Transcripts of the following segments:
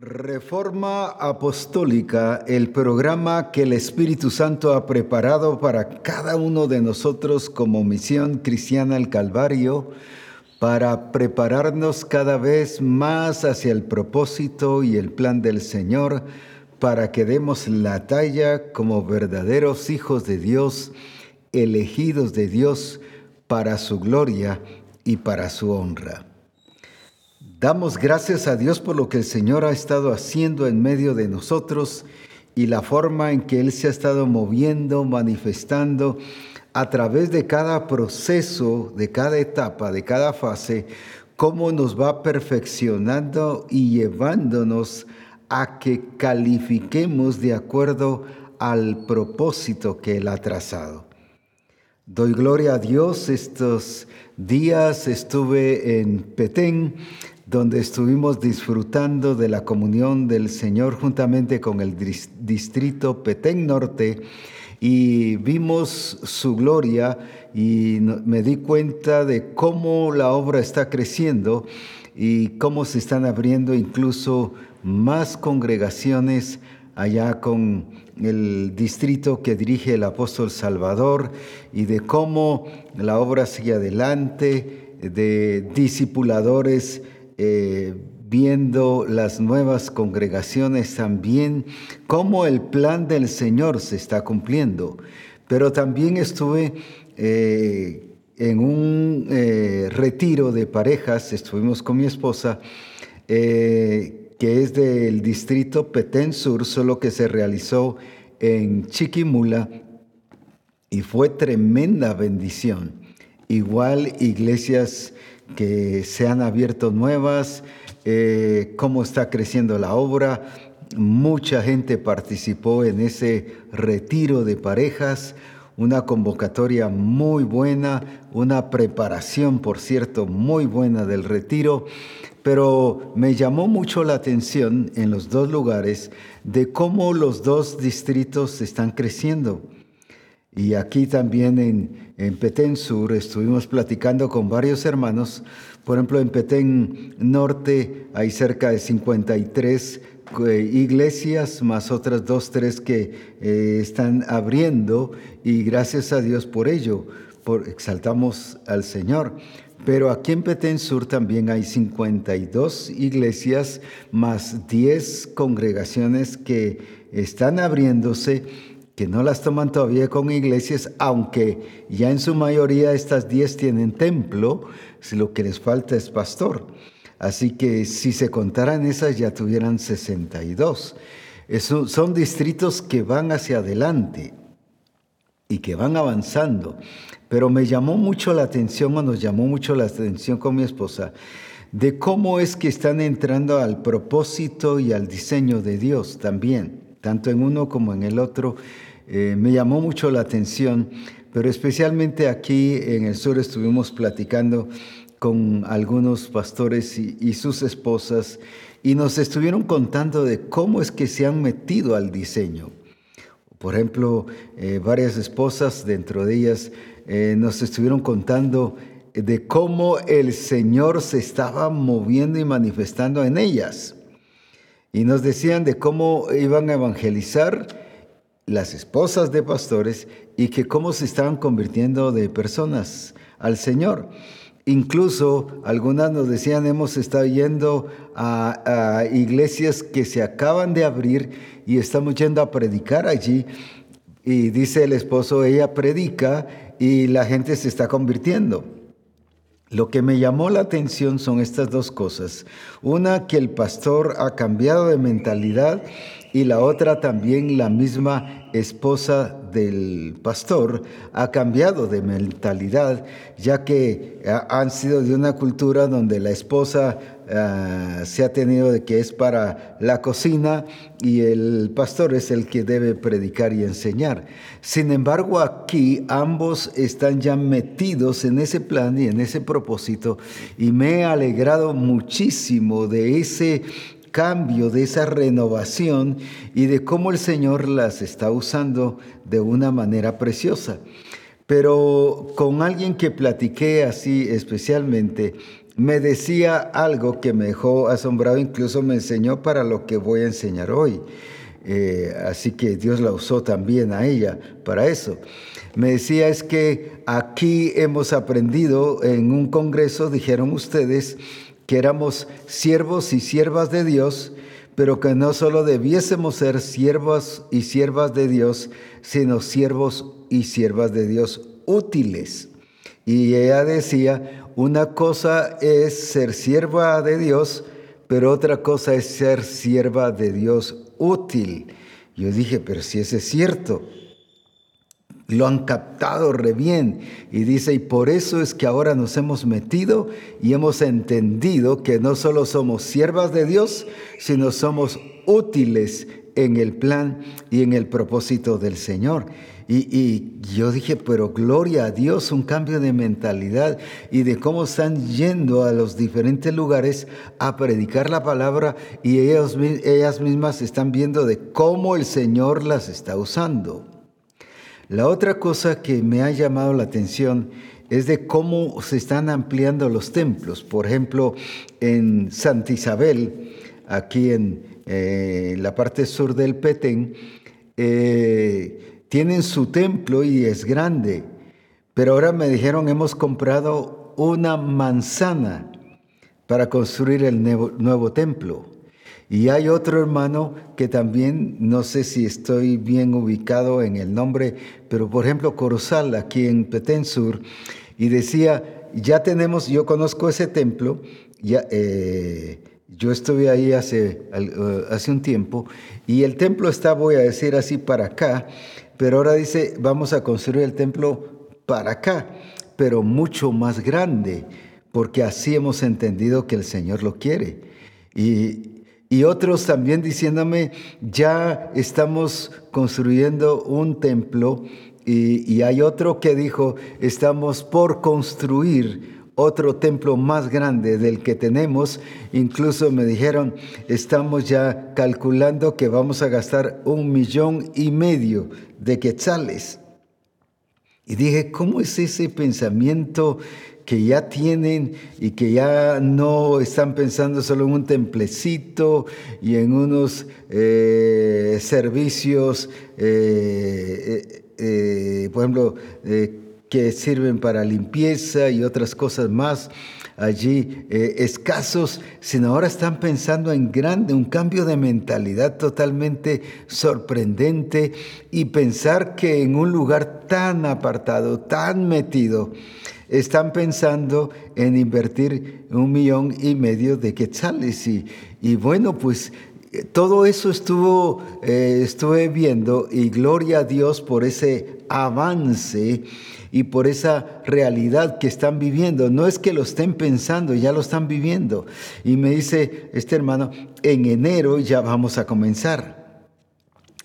Reforma Apostólica, el programa que el Espíritu Santo ha preparado para cada uno de nosotros como misión cristiana al Calvario, para prepararnos cada vez más hacia el propósito y el plan del Señor, para que demos la talla como verdaderos hijos de Dios, elegidos de Dios para su gloria y para su honra. Damos gracias a Dios por lo que el Señor ha estado haciendo en medio de nosotros y la forma en que Él se ha estado moviendo, manifestando a través de cada proceso, de cada etapa, de cada fase, cómo nos va perfeccionando y llevándonos a que califiquemos de acuerdo al propósito que Él ha trazado. Doy gloria a Dios. Estos días estuve en Petén donde estuvimos disfrutando de la comunión del Señor juntamente con el distrito Petén Norte y vimos su gloria y me di cuenta de cómo la obra está creciendo y cómo se están abriendo incluso más congregaciones allá con el distrito que dirige el apóstol Salvador y de cómo la obra sigue adelante, de discipuladores eh, viendo las nuevas congregaciones también, cómo el plan del Señor se está cumpliendo. Pero también estuve eh, en un eh, retiro de parejas, estuvimos con mi esposa, que es del distrito Petén Sur, solo que se realizó en Chiquimula y fue tremenda bendición. Igual iglesias que se han abierto nuevas, eh, cómo está creciendo la obra. Mucha gente participó en ese retiro de parejas, una convocatoria muy buena, una preparación, por cierto, muy buena del retiro, pero me llamó mucho la atención en los dos lugares de cómo los dos distritos están creciendo. Y aquí también en, en Petén Sur estuvimos platicando con varios hermanos. Por ejemplo, en Petén Norte hay cerca de 53 eh, iglesias, más otras dos, tres que eh, están abriendo y gracias a Dios por ello, por, exaltamos al Señor. Pero aquí en Petén Sur también hay 52 iglesias más 10 congregaciones que están abriéndose que no las toman todavía con iglesias, aunque ya en su mayoría estas 10 tienen templo, si lo que les falta es pastor. Así que si se contaran esas ya tuvieran 62. son distritos que van hacia adelante y que van avanzando. Pero me llamó mucho la atención o nos llamó mucho la atención con mi esposa de cómo es que están entrando al propósito y al diseño de Dios también, tanto en uno como en el otro eh, me llamó mucho la atención, pero especialmente aquí en el sur estuvimos platicando con algunos pastores y, sus esposas y nos estuvieron contando de cómo es que se han metido al diseño. Por ejemplo, eh, varias esposas, dentro de ellas, eh, nos estuvieron contando de cómo el Señor se estaba moviendo y manifestando en ellas. Y nos decían de cómo iban a evangelizar las esposas de pastores y que cómo se estaban convirtiendo de personas al Señor. Incluso algunas nos decían, hemos estado yendo a, iglesias que se acaban de abrir y estamos yendo a predicar allí. Y dice el esposo, ella predica y la gente se está convirtiendo. Lo que me llamó la atención son estas dos cosas. Una, que el pastor ha cambiado de mentalidad y la otra también la misma esposa del pastor ha cambiado de mentalidad, ya que han sido de una cultura donde la esposa ah, se ha tenido de que es para la cocina y el pastor es el que debe predicar y enseñar. Sin embargo, aquí ambos están ya metidos en ese plan y en ese propósito y me he alegrado muchísimo de ese cambio, de esa renovación y de cómo el Señor las está usando de una manera preciosa. Pero con alguien que platiqué así especialmente, me decía algo que me dejó asombrado, incluso me enseñó para lo que voy a enseñar hoy. Eh, así que Dios la usó también a ella para eso. Me decía es que aquí hemos aprendido en un congreso, dijeron ustedes, que éramos siervos y siervas de Dios, pero que no solo debiésemos ser siervos y siervas de Dios, sino siervos y siervas de Dios útiles. Y ella decía, una cosa es ser sierva de Dios, pero otra cosa es ser sierva de Dios útil. Yo dije, pero si ese es cierto, lo han captado re bien. Y dice, y por eso es que ahora nos hemos metido y hemos entendido que no solo somos siervas de Dios, sino somos útiles en el plan y en el propósito del Señor. Y, yo dije, pero gloria a Dios, un cambio de mentalidad y de cómo están yendo a los diferentes lugares a predicar la palabra y ellos, ellas mismas están viendo de cómo el Señor las está usando. La otra cosa que me ha llamado la atención es de cómo se están ampliando los templos. Por ejemplo, en Santa Isabel, aquí en eh, la parte sur del Petén, eh, tienen su templo y es grande. Pero ahora me dijeron, hemos comprado una manzana para construir el nuevo templo. Y hay otro hermano que también, no sé si estoy bien ubicado en el nombre, pero por ejemplo Corozal, aquí en Petén Sur, y decía, ya tenemos, yo conozco ese templo, ya, eh, yo estuve ahí hace, uh, hace un tiempo, y el templo está, voy a decir así, para acá, pero ahora dice, vamos a construir el templo para acá, pero mucho más grande, porque así hemos entendido que el Señor lo quiere. Y, y otros también diciéndome, ya estamos construyendo un templo y, hay otro que dijo, estamos por construir otro templo más grande del que tenemos. Incluso me dijeron, estamos ya calculando que vamos a gastar un millón y medio de quetzales. Y dije, ¿cómo es ese pensamiento que ya tienen y que ya no están pensando solo en un templecito y en unos eh, servicios, eh, eh, por ejemplo, que sirven para limpieza y otras cosas más allí escasos, sino ahora están pensando en grande, un cambio de mentalidad totalmente sorprendente y pensar que en un lugar tan apartado, tan metido, están pensando en invertir un millón y medio de quetzales. Y, y bueno, pues eh, todo eso estuvo, eh, estuve viendo y gloria a Dios por ese avance y por esa realidad que están viviendo. No es que lo estén pensando, ya lo están viviendo. Y me dice este hermano, en enero ya vamos a comenzar.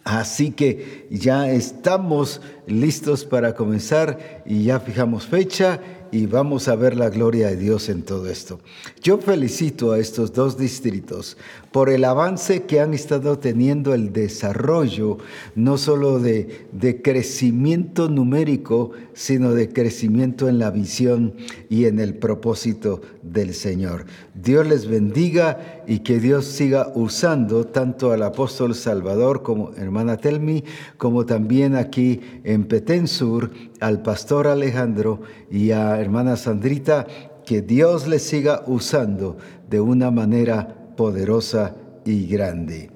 Así que ya estamos listos para comenzar y ya fijamos fecha y vamos a ver la gloria de Dios en todo esto. Yo felicito a estos dos distritos por el avance que han estado teniendo el desarrollo, no solo de, de crecimiento numérico, sino de crecimiento en la visión y en el propósito del Señor. Dios les bendiga y que Dios siga usando tanto al apóstol Salvador como hermana Telmi, como también aquí en Petén Sur al pastor Alejandro y a hermana Sandrita, que Dios les siga usando de una manera poderosa y grande.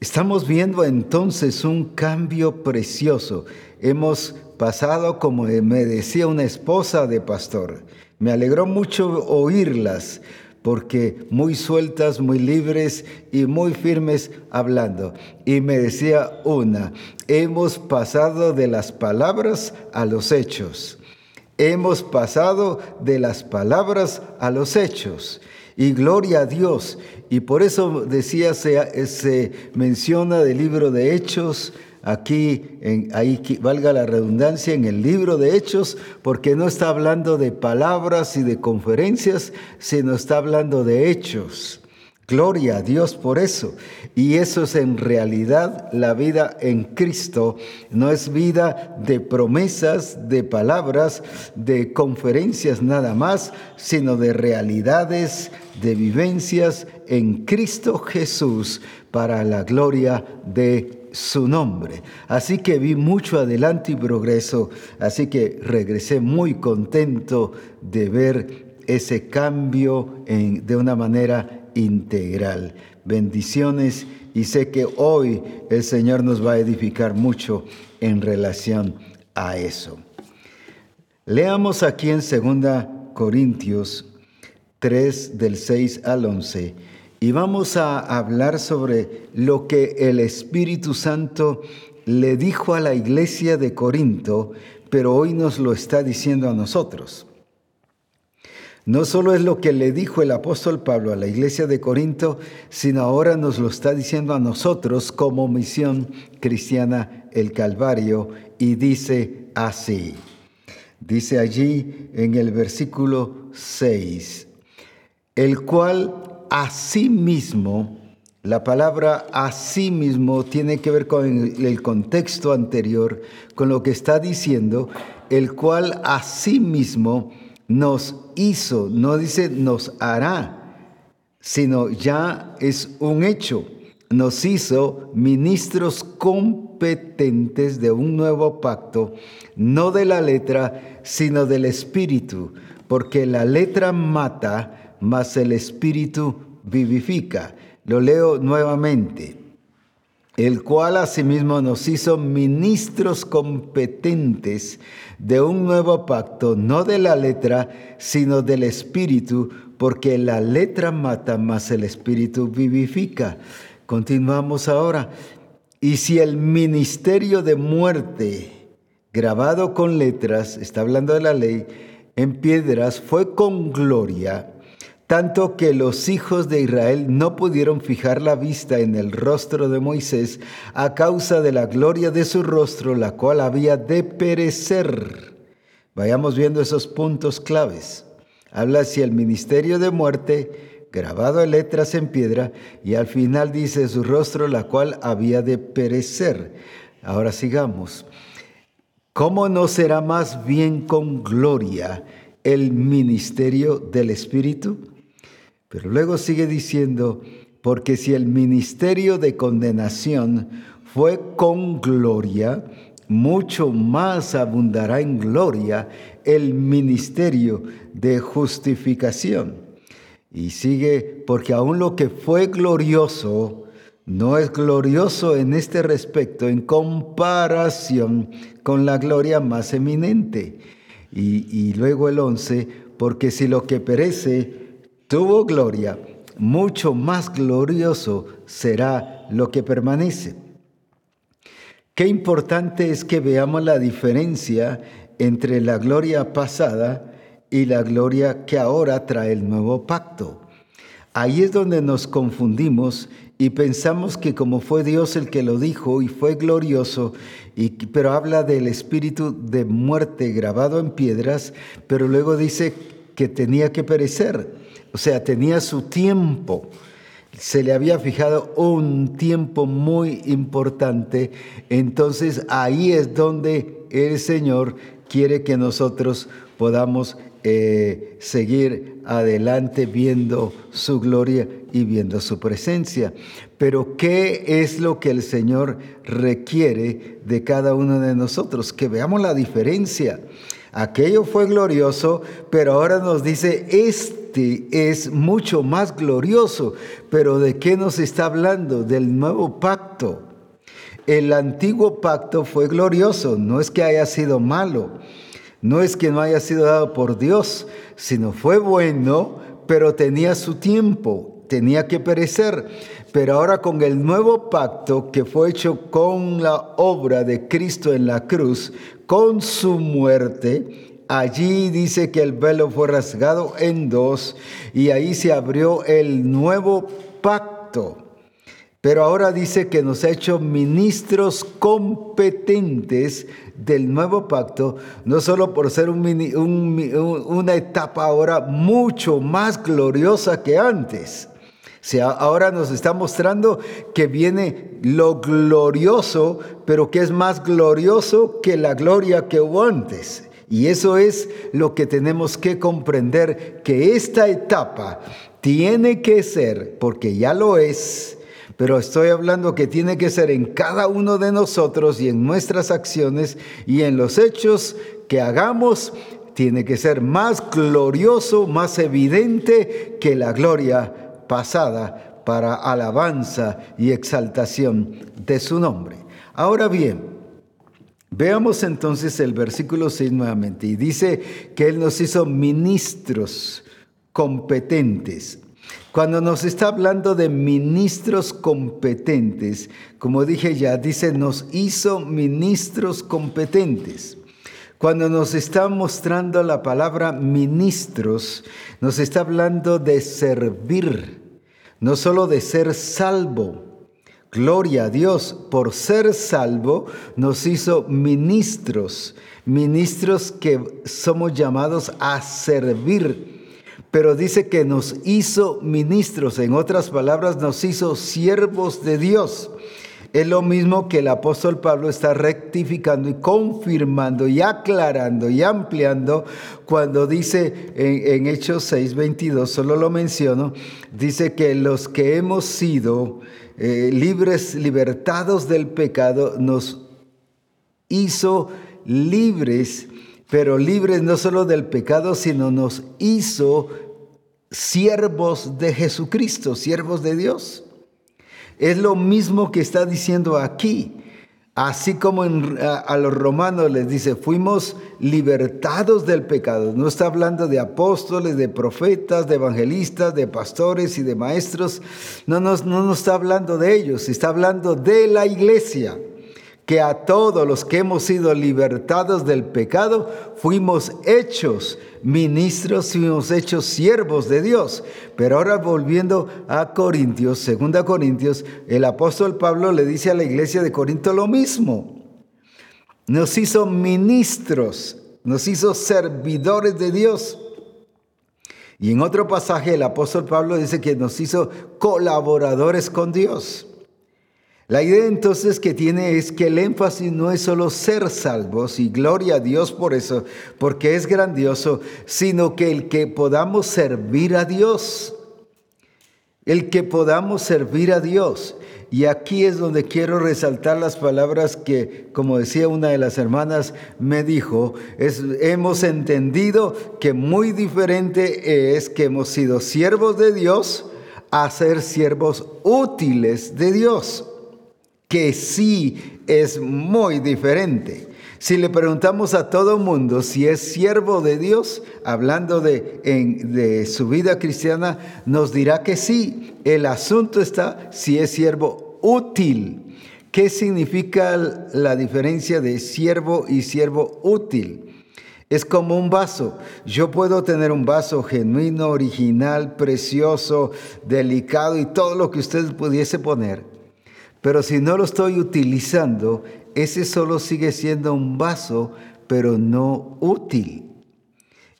Estamos viendo entonces un cambio precioso. Hemos pasado, como me decía una esposa de pastor, me alegró mucho oírlas, porque muy sueltas, muy libres y muy firmes hablando. Y me decía una, hemos pasado de las palabras a los hechos. Hemos pasado de las palabras a los hechos y gloria a Dios. Y por eso decía, se, se menciona del libro de Hechos, aquí, ahí valga la redundancia, en el libro de Hechos, porque no está hablando de palabras y de conferencias, sino está hablando de hechos. Gloria a Dios por eso. Y eso es en realidad la vida en Cristo. No es vida de promesas, de palabras, de conferencias nada más, sino de realidades, de vivencias en Cristo Jesús para la gloria de su nombre. Así que vi mucho adelante y progreso, así que regresé muy contento de ver ese cambio en, de una manera integral. Bendiciones y sé que hoy el Señor nos va a edificar mucho en relación a eso. Leamos aquí en 2 Corintios 3 del 6 al 11 y vamos a hablar sobre lo que el Espíritu Santo le dijo a la iglesia de Corinto, pero hoy nos lo está diciendo a nosotros. No solo es lo que le dijo el apóstol Pablo a la iglesia de Corinto, sino ahora nos lo está diciendo a nosotros como misión cristiana el Calvario y dice así. Dice allí en el versículo 6, el cual asimismo, la palabra asimismo tiene que ver con el contexto anterior, con lo que está diciendo, el cual asimismo nos hizo, no dice nos hará, sino ya es un hecho. Nos hizo ministros competentes de un nuevo pacto, no de la letra, sino del espíritu, porque la letra mata, mas el espíritu vivifica. Lo leo nuevamente el cual asimismo nos hizo ministros competentes de un nuevo pacto, no de la letra, sino del Espíritu, porque la letra mata, mas el Espíritu vivifica. Continuamos ahora. Y si el ministerio de muerte, grabado con letras, está hablando de la ley, en piedras, fue con gloria, tanto que los hijos de Israel no pudieron fijar la vista en el rostro de Moisés a causa de la gloria de su rostro, la cual había de perecer. Vayamos viendo esos puntos claves. Habla si el ministerio de muerte, grabado en letras en piedra, y al final dice su rostro, la cual había de perecer. Ahora sigamos. ¿Cómo no será más bien con gloria el ministerio del Espíritu? Pero luego sigue diciendo, porque si el ministerio de condenación fue con gloria, mucho más abundará en gloria el ministerio de justificación. Y sigue, porque aún lo que fue glorioso, no es glorioso en este respecto en comparación con la gloria más eminente. Y, y luego el 11, porque si lo que perece tuvo gloria, mucho más glorioso será lo que permanece. Qué importante es que veamos la diferencia entre la gloria pasada y la gloria que ahora trae el nuevo pacto. Ahí es donde nos confundimos y pensamos que como fue Dios el que lo dijo y fue glorioso, y, pero habla del espíritu de muerte grabado en piedras, pero luego dice que tenía que perecer. O sea, tenía su tiempo. Se le había fijado un tiempo muy importante. Entonces ahí es donde el Señor quiere que nosotros podamos eh, seguir adelante viendo su gloria y viendo su presencia. Pero ¿qué es lo que el Señor requiere de cada uno de nosotros? Que veamos la diferencia. Aquello fue glorioso, pero ahora nos dice, este es mucho más glorioso. Pero ¿de qué nos está hablando? Del nuevo pacto. El antiguo pacto fue glorioso, no es que haya sido malo, no es que no haya sido dado por Dios, sino fue bueno, pero tenía su tiempo, tenía que perecer. Pero ahora con el nuevo pacto que fue hecho con la obra de Cristo en la cruz, con su muerte, allí dice que el velo fue rasgado en dos y ahí se abrió el nuevo pacto. Pero ahora dice que nos ha hecho ministros competentes del nuevo pacto, no solo por ser una etapa ahora mucho más gloriosa que antes, ahora nos está mostrando que viene lo glorioso, pero que es más glorioso que la gloria que hubo antes. Y eso es lo que tenemos que comprender, que esta etapa tiene que ser, porque ya lo es, pero estoy hablando que tiene que ser en cada uno de nosotros y en nuestras acciones y en los hechos que hagamos, tiene que ser más glorioso, más evidente que la gloria pasada para alabanza y exaltación de su nombre. Ahora bien, veamos entonces el versículo 6 nuevamente y dice que Él nos hizo ministros competentes. Cuando nos está hablando de ministros competentes, como dije ya, dice, nos hizo ministros competentes. Cuando nos está mostrando la palabra ministros, nos está hablando de servir, no solo de ser salvo. Gloria a Dios, por ser salvo nos hizo ministros, ministros que somos llamados a servir. Pero dice que nos hizo ministros, en otras palabras, nos hizo siervos de Dios. Es lo mismo que el apóstol Pablo está rectificando y confirmando y aclarando y ampliando cuando dice en, Hechos 6:22, solo lo menciono, dice que los que hemos sido eh, libres, libertados del pecado, nos hizo libres, pero libres no solo del pecado, sino nos hizo siervos de Jesucristo, siervos de Dios. Es lo mismo que está diciendo aquí. Así como a, los romanos les dice, fuimos libertados del pecado. No está hablando de apóstoles, de profetas, de evangelistas, de pastores y de maestros. No nos, no nos está hablando de ellos, está hablando de la iglesia que a todos los que hemos sido libertados del pecado, fuimos hechos ministros, fuimos hechos siervos de Dios. Pero ahora volviendo a Corintios, segunda Corintios, el apóstol Pablo le dice a la iglesia de Corinto lo mismo. Nos hizo ministros, nos hizo servidores de Dios. Y en otro pasaje el apóstol Pablo dice que nos hizo colaboradores con Dios. La idea entonces que tiene es que el énfasis no es solo ser salvos y gloria a Dios por eso, porque es grandioso, sino que el que podamos servir a Dios, el que podamos servir a Dios. Y aquí es donde quiero resaltar las palabras que, como decía una de las hermanas, me dijo, es, hemos entendido que muy diferente es que hemos sido siervos de Dios a ser siervos útiles de Dios que sí es muy diferente. Si le preguntamos a todo mundo si es siervo de Dios, hablando de, de su vida cristiana, nos dirá que sí. El asunto está si es siervo útil. ¿Qué significa la diferencia de siervo y siervo útil? Es como un vaso. Yo puedo tener un vaso genuino, original, precioso, delicado y todo lo que usted pudiese poner. Pero si no lo estoy utilizando, ese solo sigue siendo un vaso, pero no útil.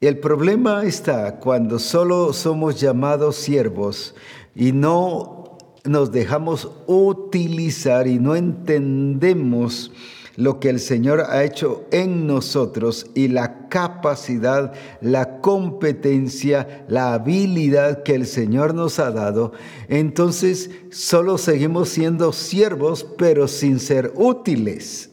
El problema está cuando solo somos llamados siervos y no nos dejamos utilizar y no entendemos lo que el Señor ha hecho en nosotros y la capacidad, la competencia, la habilidad que el Señor nos ha dado, entonces solo seguimos siendo siervos, pero sin ser útiles,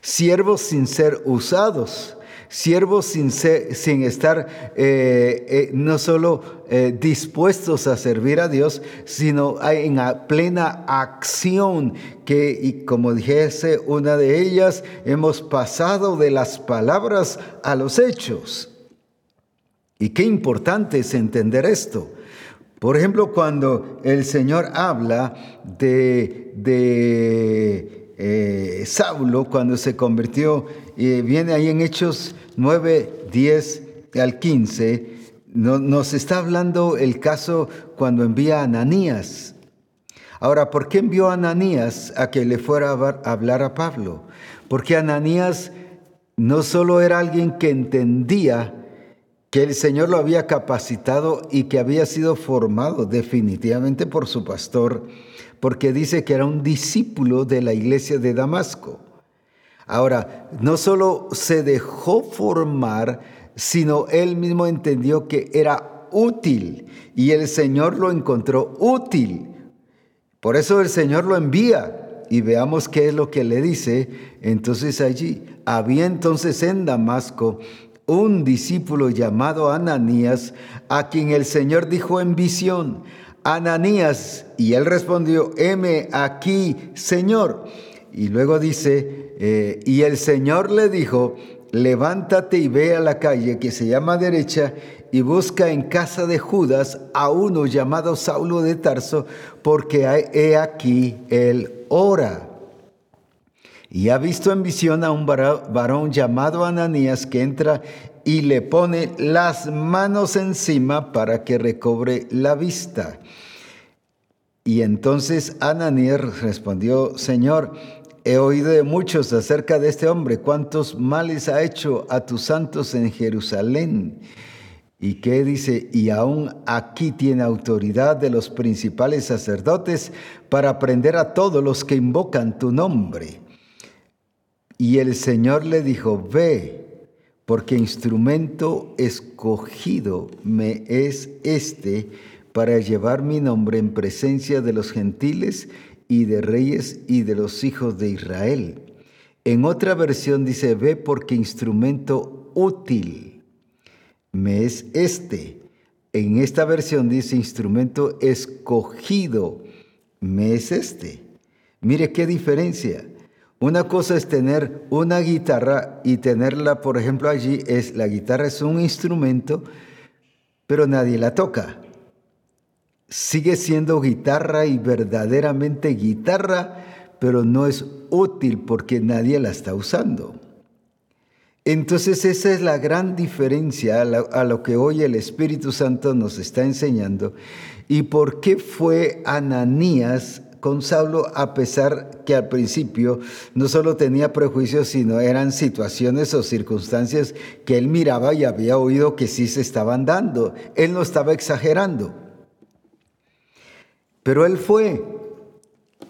siervos sin ser usados siervos sin, sin estar eh, eh, no solo eh, dispuestos a servir a Dios, sino en plena acción que, y como dijese una de ellas, hemos pasado de las palabras a los hechos. Y qué importante es entender esto. Por ejemplo, cuando el Señor habla de, de Saulo, cuando se convirtió viene ahí en Hechos 9, 10 al 15, nos está hablando el caso cuando envía a Ananías. Ahora, ¿por qué envió a Ananías a que le fuera a hablar a Pablo? Porque Ananías no solo era alguien que entendía que el Señor lo había capacitado y que había sido formado definitivamente por su pastor, porque dice que era un discípulo de la iglesia de Damasco. Ahora, no solo se dejó formar, sino él mismo entendió que era útil y el Señor lo encontró útil. Por eso el Señor lo envía y veamos qué es lo que le dice. Entonces allí había entonces en Damasco un discípulo llamado Ananías, a quien el Señor dijo en visión, Ananías, y él respondió, heme aquí, Señor. Y luego dice, eh, y el Señor le dijo, levántate y ve a la calle que se llama derecha y busca en casa de Judas a uno llamado Saulo de Tarso, porque he aquí él ora. Y ha visto en visión a un varón llamado Ananías que entra y le pone las manos encima para que recobre la vista. Y entonces Ananías respondió, Señor, He oído de muchos acerca de este hombre, cuántos males ha hecho a tus santos en Jerusalén. ¿Y qué dice? Y aún aquí tiene autoridad de los principales sacerdotes para prender a todos los que invocan tu nombre. Y el Señor le dijo, ve, porque instrumento escogido me es este para llevar mi nombre en presencia de los gentiles y de reyes y de los hijos de Israel. En otra versión dice, ve porque instrumento útil me es este. En esta versión dice instrumento escogido me es este. Mire qué diferencia. Una cosa es tener una guitarra y tenerla, por ejemplo, allí es la guitarra es un instrumento, pero nadie la toca sigue siendo guitarra y verdaderamente guitarra, pero no es útil porque nadie la está usando. Entonces esa es la gran diferencia a lo, que hoy el Espíritu Santo nos está enseñando. ¿Y por qué fue Ananías con a pesar que al principio no solo tenía prejuicios, sino eran situaciones o circunstancias que él miraba y había oído que sí se estaban dando? Él no estaba exagerando. Pero él fue,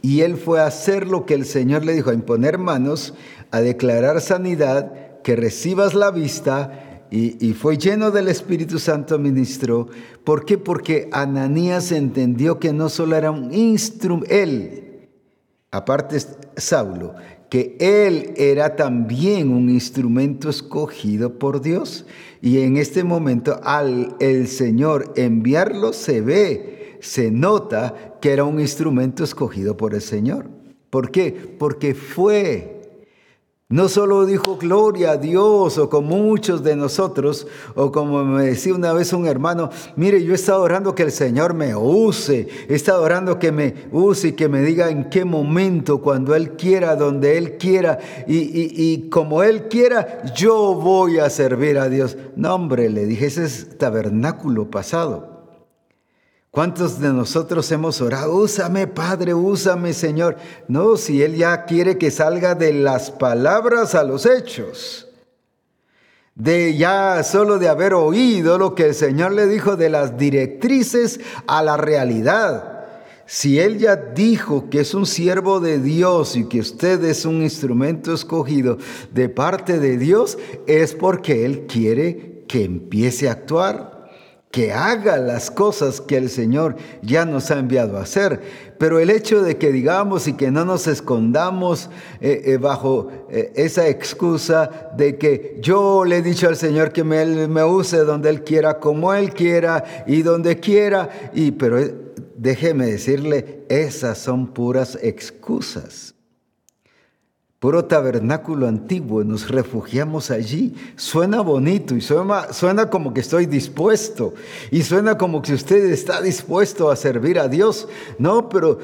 y él fue a hacer lo que el Señor le dijo, a imponer manos, a declarar sanidad, que recibas la vista, y, fue lleno del Espíritu Santo ministro. ¿Por qué? Porque Ananías entendió que no solo era un instrumento, él, aparte Saulo, que él era también un instrumento escogido por Dios. Y en este momento, al el Señor enviarlo, se ve se nota que era un instrumento escogido por el Señor. ¿Por qué? Porque fue. No solo dijo gloria a Dios o como muchos de nosotros, o como me decía una vez un hermano, mire, yo he estado orando que el Señor me use, he estado orando que me use y que me diga en qué momento, cuando Él quiera, donde Él quiera, y, y como Él quiera, yo voy a servir a Dios. No, hombre, le dije, ese es tabernáculo pasado. ¿Cuántos de nosotros hemos orado? Úsame, Padre, úsame, Señor. No, si Él ya quiere que salga de las palabras a los hechos. De ya solo de haber oído lo que el Señor le dijo de las directrices a la realidad. Si Él ya dijo que es un siervo de Dios y que usted es un instrumento escogido de parte de Dios, es porque Él quiere que empiece a actuar que haga las cosas que el Señor ya nos ha enviado a hacer. Pero el hecho de que digamos y que no nos escondamos eh, eh, bajo eh, esa excusa de que yo le he dicho al Señor que me, me use donde Él quiera, como Él quiera y donde quiera, y, pero déjeme decirle, esas son puras excusas puro tabernáculo antiguo, nos refugiamos allí. Suena bonito y suena, como que estoy dispuesto y suena como que usted está dispuesto a servir a Dios. No, pero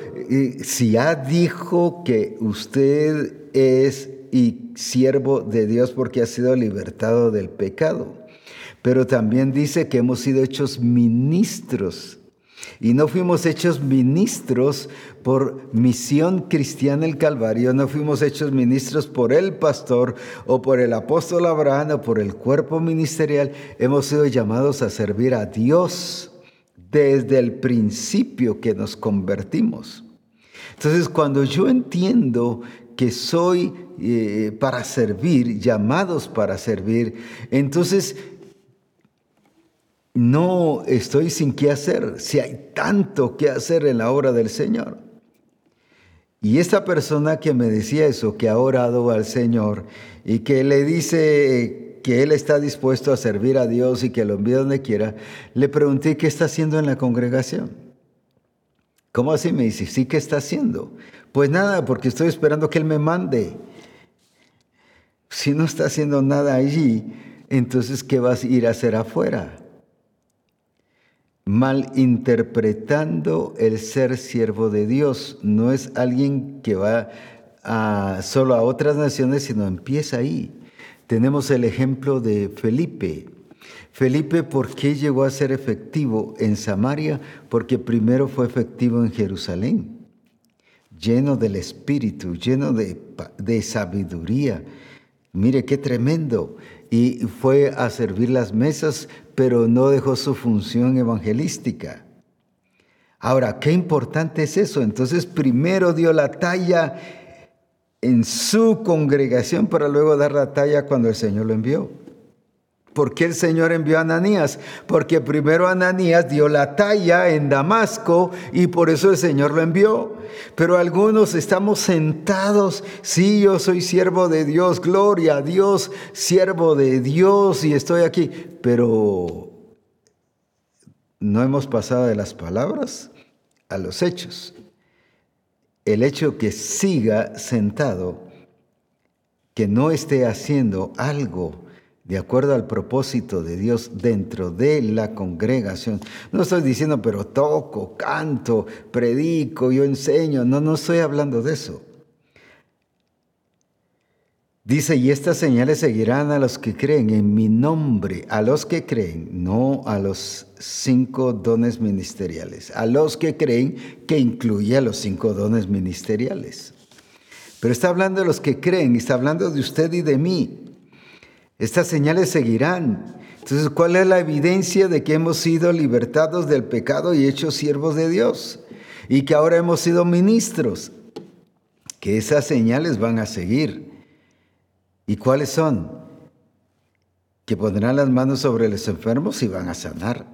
si ya dijo que usted es y siervo de Dios porque ha sido libertado del pecado, pero también dice que hemos sido hechos ministros Y no fuimos hechos ministros por misión cristiana el Calvario, no fuimos hechos ministros por el pastor o por el apóstol Abraham o por el cuerpo ministerial. Hemos sido llamados a servir a Dios desde el principio que nos convertimos. Entonces, cuando yo entiendo que soy eh, para servir, llamados para servir, entonces no estoy sin qué hacer, si hay tanto que hacer en la obra del Señor. Y esta persona que me decía eso, que ha orado al Señor y que le dice que él está dispuesto a servir a Dios y que lo envíe donde quiera, le pregunté qué está haciendo en la congregación. ¿Cómo así? Me dice, sí, ¿qué está haciendo? Pues nada, porque estoy esperando que Él me mande. Si no está haciendo nada allí, entonces, ¿qué vas a ir a hacer afuera? Malinterpretando el ser siervo de Dios. No es alguien que va solo a otras naciones, sino empieza ahí. Tenemos el ejemplo de Felipe. Felipe, ¿por qué llegó a ser efectivo en Samaria? Porque primero fue efectivo en Jerusalén, lleno del Espíritu, lleno de, de sabiduría. Mire qué tremendo. Y fue a servir las mesas pero no dejó su función evangelística. Ahora, qué importante es eso. Entonces, primero dio la talla en su congregación para luego dar la talla cuando el Señor lo envió. ¿Por qué el Señor envió a Ananías? Porque primero Ananías dio la talla en Damasco y por eso el Señor lo envió. Pero algunos estamos sentados, sí, yo soy siervo de Dios, gloria a Dios, siervo de Dios y estoy aquí, pero no hemos pasado de las palabras a los hechos. El hecho que siga sentado, que no esté haciendo algo de acuerdo al propósito de Dios dentro de la congregación. No estoy diciendo, pero toco, canto, predico, yo enseño. No, no estoy hablando de eso. Dice, y estas señales seguirán a los que creen en mi nombre, a los que creen, no a los cinco dones ministeriales, a los que creen que incluye a los cinco dones ministeriales. Pero está hablando de los que creen, está hablando de usted y de mí. Estas señales seguirán. Entonces, ¿cuál es la evidencia de que hemos sido libertados del pecado y hechos siervos de Dios? Y que ahora hemos sido ministros. Que esas señales van a seguir. ¿Y cuáles son? Que pondrán las manos sobre los enfermos y van a sanar.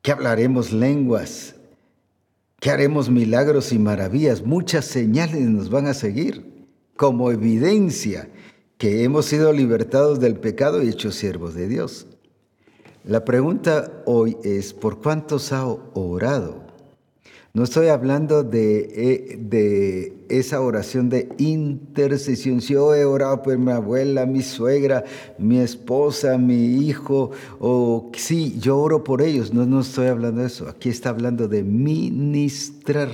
Que hablaremos lenguas. Que haremos milagros y maravillas. Muchas señales nos van a seguir como evidencia que hemos sido libertados del pecado y hechos siervos de Dios. La pregunta hoy es, ¿por cuántos ha orado? No estoy hablando de, eh, de, esa oración de intercesión. Si yo he orado por mi abuela, mi suegra, mi esposa, mi hijo, o sí, yo oro por ellos. No, no estoy hablando de eso. Aquí está hablando de ministrar,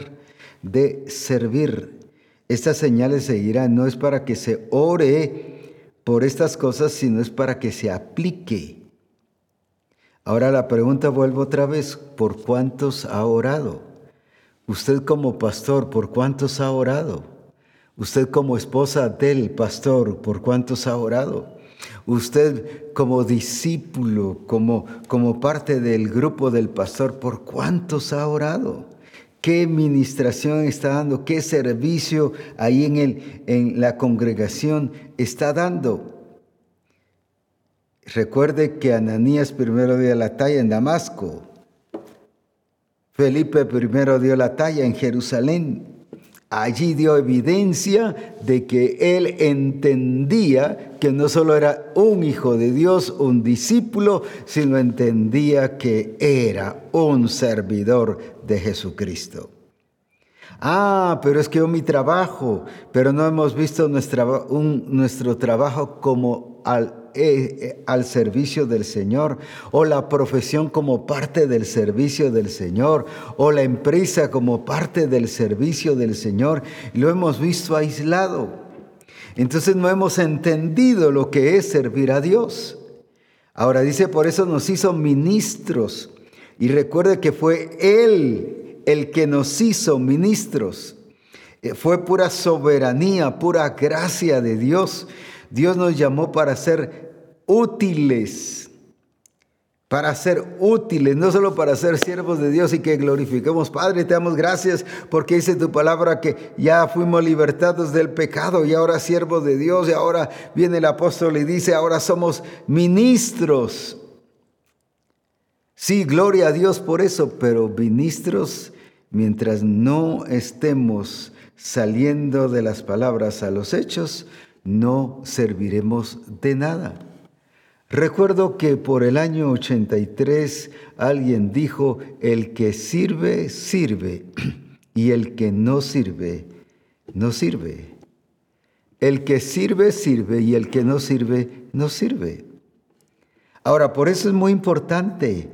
de servir. Estas señales seguirán. No es para que se ore por estas cosas, sino es para que se aplique. Ahora la pregunta vuelvo otra vez, ¿por cuántos ha orado? Usted como pastor, ¿por cuántos ha orado? Usted como esposa del pastor, ¿por cuántos ha orado? Usted como discípulo, como, como parte del grupo del pastor, ¿por cuántos ha orado? Qué ministración está dando, qué servicio ahí en, el, en la congregación está dando. Recuerde que Ananías primero dio la talla en Damasco, Felipe primero dio la talla en Jerusalén, Allí dio evidencia de que él entendía que no solo era un hijo de Dios, un discípulo, sino entendía que era un servidor de Jesucristo. Ah, pero es que yo mi trabajo, pero no hemos visto nuestro trabajo como al eh, eh, al servicio del Señor, o la profesión como parte del servicio del Señor, o la empresa como parte del servicio del Señor. Lo hemos visto aislado. Entonces no hemos entendido lo que es servir a Dios. Ahora dice, por eso nos hizo ministros Y recuerde que fue Él el que nos hizo ministros. Eh, fue pura soberanía, pura gracia de Dios. Dios nos llamó para ser útiles para ser útiles, no solo para ser siervos de Dios y que glorifiquemos. Padre, te damos gracias porque dice tu palabra que ya fuimos libertados del pecado y ahora siervos de Dios y ahora viene el apóstol y dice, ahora somos ministros. Sí, gloria a Dios por eso, pero ministros mientras no estemos saliendo de las palabras a los hechos, no serviremos de nada. Recuerdo que por el año 83 alguien dijo, el que sirve, sirve, y el que no sirve, no sirve. El que sirve, sirve, y el que no sirve, no sirve. Ahora, por eso es muy importante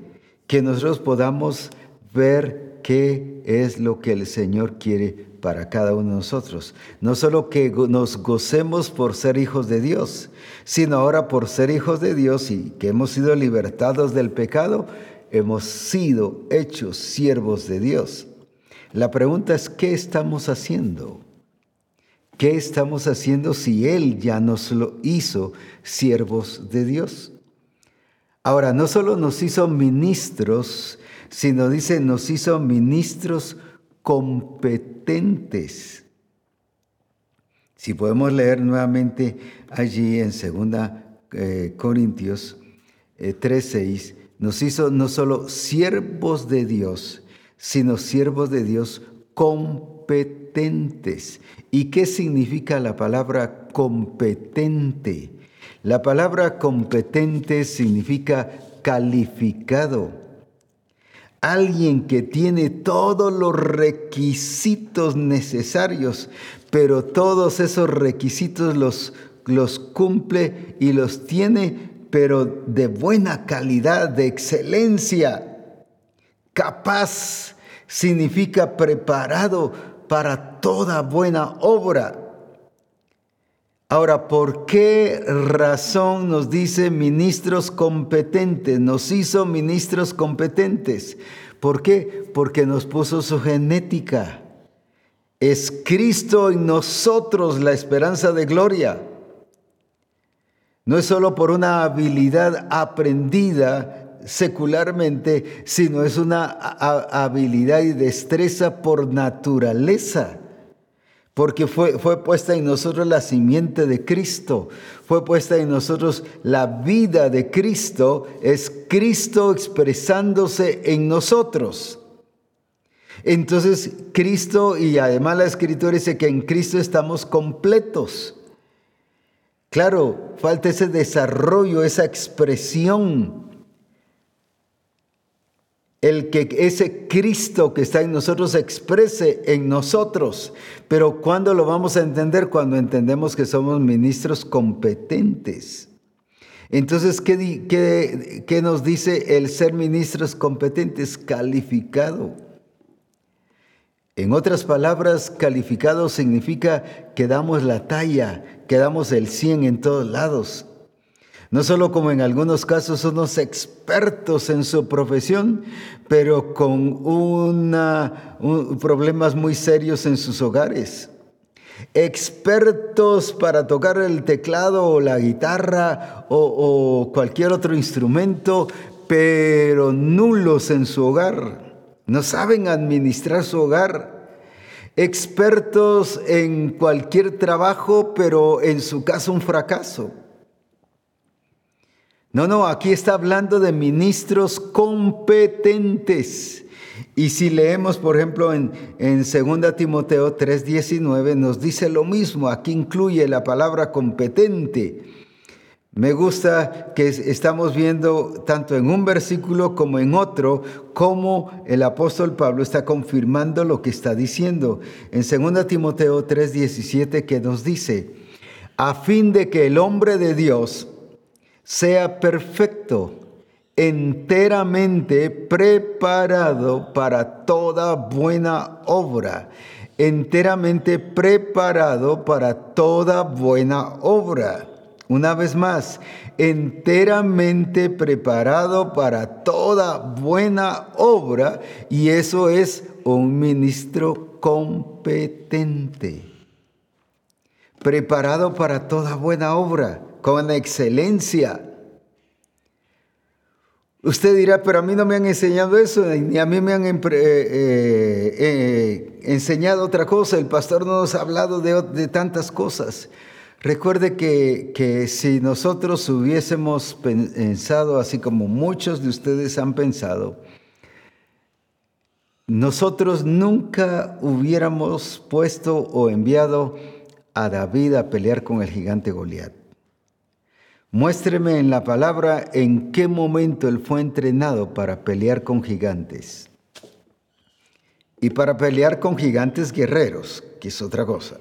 que nosotros podamos ver qué es lo que el Señor quiere para cada uno de nosotros. No solo que nos gocemos por ser hijos de Dios, sino ahora por ser hijos de Dios y que hemos sido libertados del pecado, hemos sido hechos siervos de Dios. La pregunta es, ¿qué estamos haciendo? ¿Qué estamos haciendo si Él ya nos lo hizo siervos de Dios? Ahora, no solo nos hizo ministros, sino dice, nos hizo ministros competentes. Si podemos leer nuevamente allí en 2 eh, Corintios 3:6, eh, nos hizo no solo siervos de Dios, sino siervos de Dios competentes. ¿Y qué significa la palabra competente? La palabra competente significa calificado alguien que tiene todos los requisitos necesarios, pero todos esos requisitos los, los cumple y los tiene, pero de buena calidad, de excelencia. Capaz significa preparado para toda buena obra. Ahora, ¿por qué razón nos dice ministros competentes? Nos hizo ministros competentes. ¿Por qué? Porque nos puso su genética. Es Cristo en nosotros la esperanza de gloria. No es solo por una habilidad aprendida secularmente, sino es una habilidad y destreza por naturaleza porque fue, fue puesta en nosotros la simiente de Cristo, fue puesta en nosotros la vida de Cristo, es Cristo expresándose en nosotros. Entonces Cristo, y además la escritura dice que en Cristo estamos completos. Claro, falta ese desarrollo, esa expresión el que ese Cristo que está en nosotros exprese en nosotros. Pero ¿cuándo lo vamos a entender? Cuando entendemos que somos ministros competentes. Entonces, ¿qué, qué, qué nos dice el ser ministros competentes? Calificado. En otras palabras, calificado significa que damos la talla, que damos el 100 en todos lados. No solo como en algunos casos unos expertos en su profesión, pero con una, problemas muy serios en sus hogares. Expertos para tocar el teclado o la guitarra o, o cualquier otro instrumento, pero nulos en su hogar. No saben administrar su hogar expertos en cualquier trabajo, pero en su caso un fracaso. No, no, aquí está hablando de ministros competentes. Y si leemos, por ejemplo, en, en 2 Timoteo 3:19, nos dice lo mismo, aquí incluye la palabra competente. Me gusta que estamos viendo tanto en un versículo como en otro cómo el apóstol Pablo está confirmando lo que está diciendo. En 2 Timoteo 3:17 que nos dice, a fin de que el hombre de Dios sea perfecto, enteramente preparado para toda buena obra, enteramente preparado para toda buena obra. Una vez más, enteramente preparado para toda buena obra y eso es un ministro competente. Preparado para toda buena obra, con excelencia. Usted dirá, pero a mí no me han enseñado eso, ni a mí me han eh, eh, eh, enseñado otra cosa. El pastor no nos ha hablado de, de tantas cosas. Recuerde que, que, si nosotros hubiésemos pensado así como muchos de ustedes han pensado, nosotros nunca hubiéramos puesto o enviado a David a pelear con el gigante Goliat. Muéstreme en la palabra en qué momento él fue entrenado para pelear con gigantes. Y para pelear con gigantes guerreros, que es otra cosa.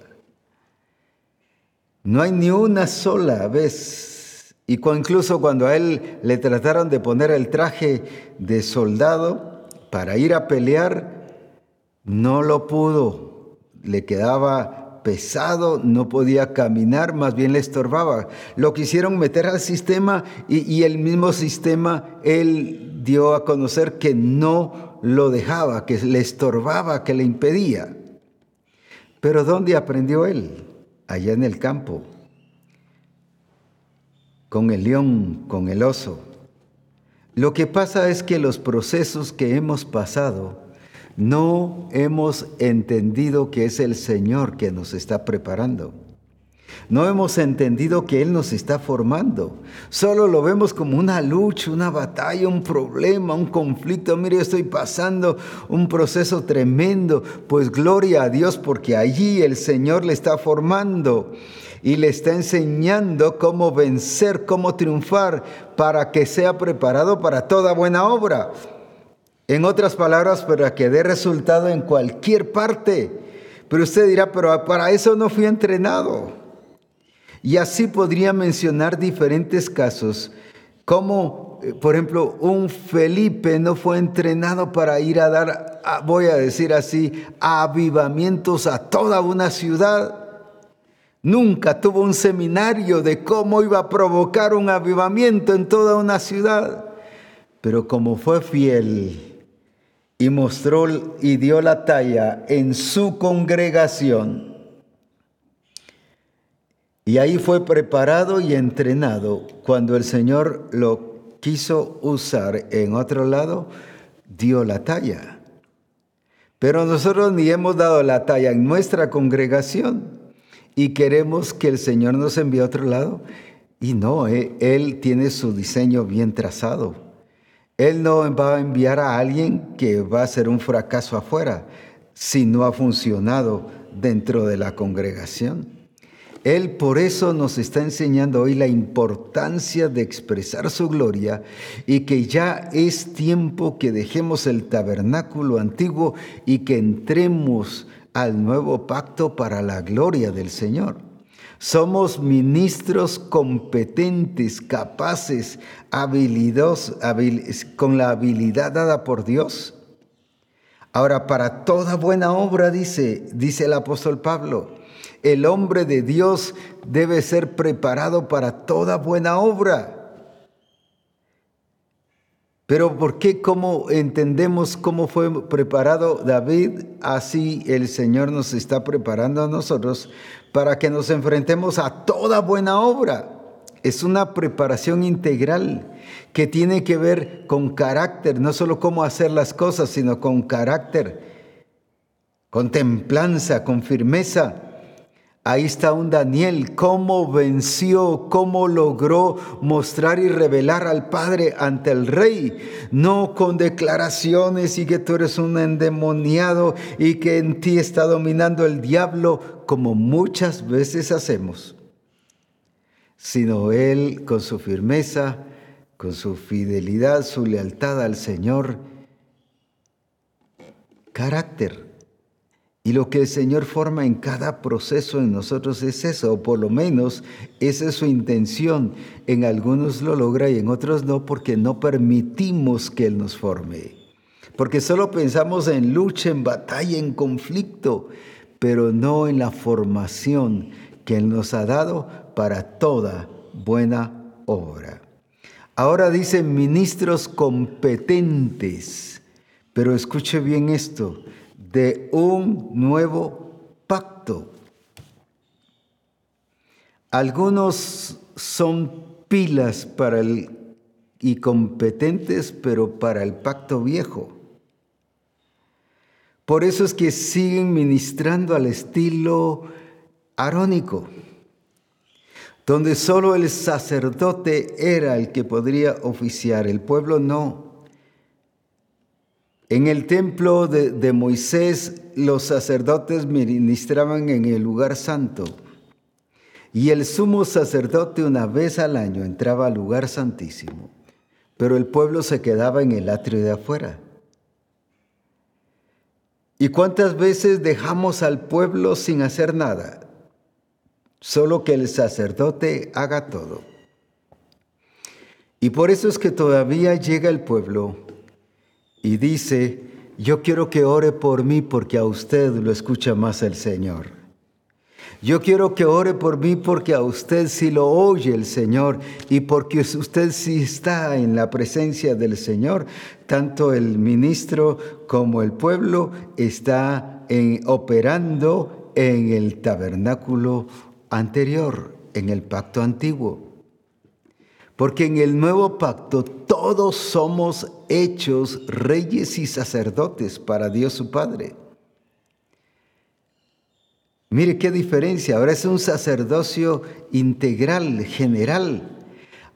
No hay ni una sola vez. Y incluso cuando a él le trataron de poner el traje de soldado para ir a pelear, no lo pudo. Le quedaba pesado, no podía caminar, más bien le estorbaba. Lo quisieron meter al sistema y, y el mismo sistema, él dio a conocer que no lo dejaba, que le estorbaba, que le impedía. Pero ¿dónde aprendió él? allá en el campo, con el león, con el oso. Lo que pasa es que los procesos que hemos pasado, no hemos entendido que es el Señor que nos está preparando. No hemos entendido que Él nos está formando. Solo lo vemos como una lucha, una batalla, un problema, un conflicto. Mire, estoy pasando un proceso tremendo. Pues gloria a Dios porque allí el Señor le está formando y le está enseñando cómo vencer, cómo triunfar para que sea preparado para toda buena obra. En otras palabras, para que dé resultado en cualquier parte. Pero usted dirá, pero para eso no fui entrenado. Y así podría mencionar diferentes casos, como eh, por ejemplo un Felipe no fue entrenado para ir a dar, voy a decir así, avivamientos a toda una ciudad. Nunca tuvo un seminario de cómo iba a provocar un avivamiento en toda una ciudad. Pero como fue fiel y mostró y dio la talla en su congregación, y ahí fue preparado y entrenado. Cuando el Señor lo quiso usar en otro lado, dio la talla. Pero nosotros ni hemos dado la talla en nuestra congregación y queremos que el Señor nos envíe a otro lado. Y no, eh, Él tiene su diseño bien trazado. Él no va a enviar a alguien que va a ser un fracaso afuera si no ha funcionado dentro de la congregación. Él por eso nos está enseñando hoy la importancia de expresar su gloria y que ya es tiempo que dejemos el tabernáculo antiguo y que entremos al nuevo pacto para la gloria del Señor. Somos ministros competentes, capaces, habilidosos, con la habilidad dada por Dios. Ahora, para toda buena obra, dice, dice el apóstol Pablo, el hombre de Dios debe ser preparado para toda buena obra. Pero ¿por qué? ¿Cómo entendemos cómo fue preparado David? Así el Señor nos está preparando a nosotros para que nos enfrentemos a toda buena obra. Es una preparación integral que tiene que ver con carácter, no solo cómo hacer las cosas, sino con carácter, con templanza, con firmeza. Ahí está un Daniel, cómo venció, cómo logró mostrar y revelar al Padre ante el rey, no con declaraciones y que tú eres un endemoniado y que en ti está dominando el diablo, como muchas veces hacemos, sino él con su firmeza, con su fidelidad, su lealtad al Señor, carácter y lo que el Señor forma en cada proceso en nosotros es eso, o por lo menos esa es su intención. En algunos lo logra y en otros no, porque no permitimos que Él nos forme. Porque solo pensamos en lucha, en batalla, en conflicto, pero no en la formación que Él nos ha dado para toda buena obra. Ahora dice ministros competentes, pero escuche bien esto, de un nuevo pacto. Algunos son pilas para el y competentes, pero para el pacto viejo. Por eso es que siguen ministrando al estilo arónico, donde solo el sacerdote era el que podría oficiar, el pueblo no. En el templo de, Moisés los sacerdotes ministraban en el lugar santo y el sumo sacerdote una vez al año entraba al lugar santísimo, pero el pueblo se quedaba en el atrio de afuera. ¿Y cuántas veces dejamos al pueblo sin hacer nada? Solo que el sacerdote haga todo. Y por eso es que todavía llega el pueblo y dice, yo quiero que ore por mí porque a usted lo escucha más el Señor. Yo quiero que ore por mí porque a usted sí lo oye el Señor y porque usted sí está en la presencia del Señor. Tanto el ministro como el pueblo está operando en el tabernáculo anterior, en el pacto antiguo. Porque en el nuevo pacto todos somos hechos reyes y sacerdotes para Dios su Padre. Mire qué diferencia, ahora es un sacerdocio integral, general.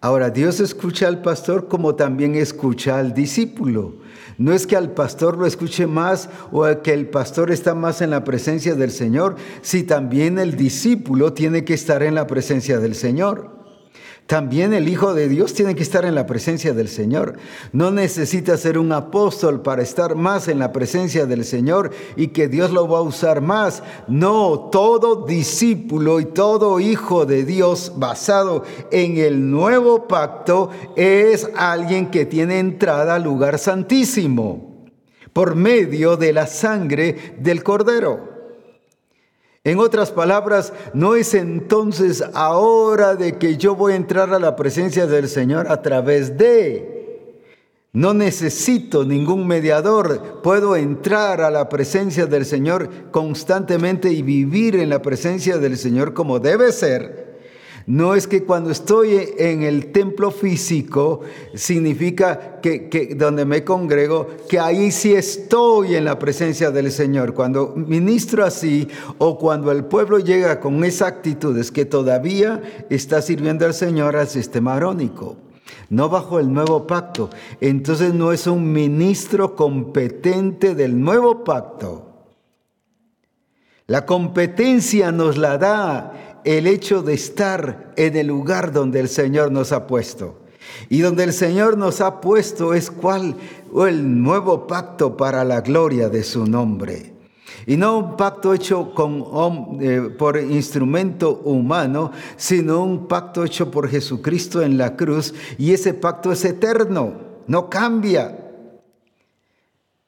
Ahora Dios escucha al pastor como también escucha al discípulo. No es que al pastor lo escuche más o que el pastor está más en la presencia del Señor, si también el discípulo tiene que estar en la presencia del Señor. También el Hijo de Dios tiene que estar en la presencia del Señor. No necesita ser un apóstol para estar más en la presencia del Señor y que Dios lo va a usar más. No, todo discípulo y todo hijo de Dios basado en el nuevo pacto es alguien que tiene entrada al lugar santísimo por medio de la sangre del cordero. En otras palabras, no es entonces ahora de que yo voy a entrar a la presencia del Señor a través de... No necesito ningún mediador, puedo entrar a la presencia del Señor constantemente y vivir en la presencia del Señor como debe ser no es que cuando estoy en el templo físico, significa que, donde me congrego, que ahí sí estoy en la presencia del Señor. Cuando ministro así o cuando el pueblo llega con esa actitud, es que todavía está sirviendo al Señor al sistema arónico no bajo el nuevo pacto. Entonces no es un ministro competente del nuevo pacto. La competencia nos la da el hecho de estar en el lugar donde el Señor nos ha puesto. Y donde el Señor nos ha puesto es cuál el nuevo pacto para la gloria de su nombre. Y no un pacto hecho con, eh, por instrumento humano, sino un pacto hecho por Jesucristo en la cruz. Y ese pacto es eterno, no cambia.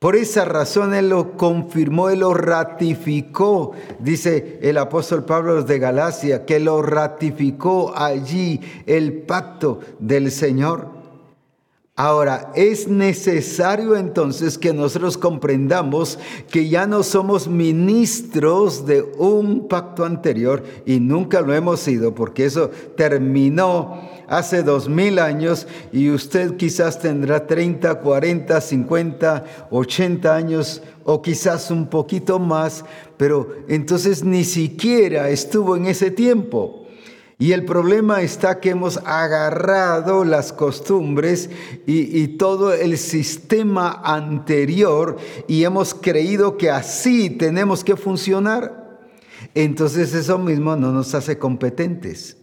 Por esa razón Él lo confirmó, Él lo ratificó, dice el apóstol Pablo de Galacia, que lo ratificó allí el pacto del Señor. Ahora, es necesario entonces que nosotros comprendamos que ya no somos ministros de un pacto anterior y nunca lo hemos sido, porque eso terminó hace dos mil años y usted quizás tendrá 30, 40, 50, 80 años o quizás un poquito más, pero entonces ni siquiera estuvo en ese tiempo. Y el problema está que hemos agarrado las costumbres y, todo el sistema anterior y hemos creído que así tenemos que funcionar. Entonces eso mismo no nos hace competentes,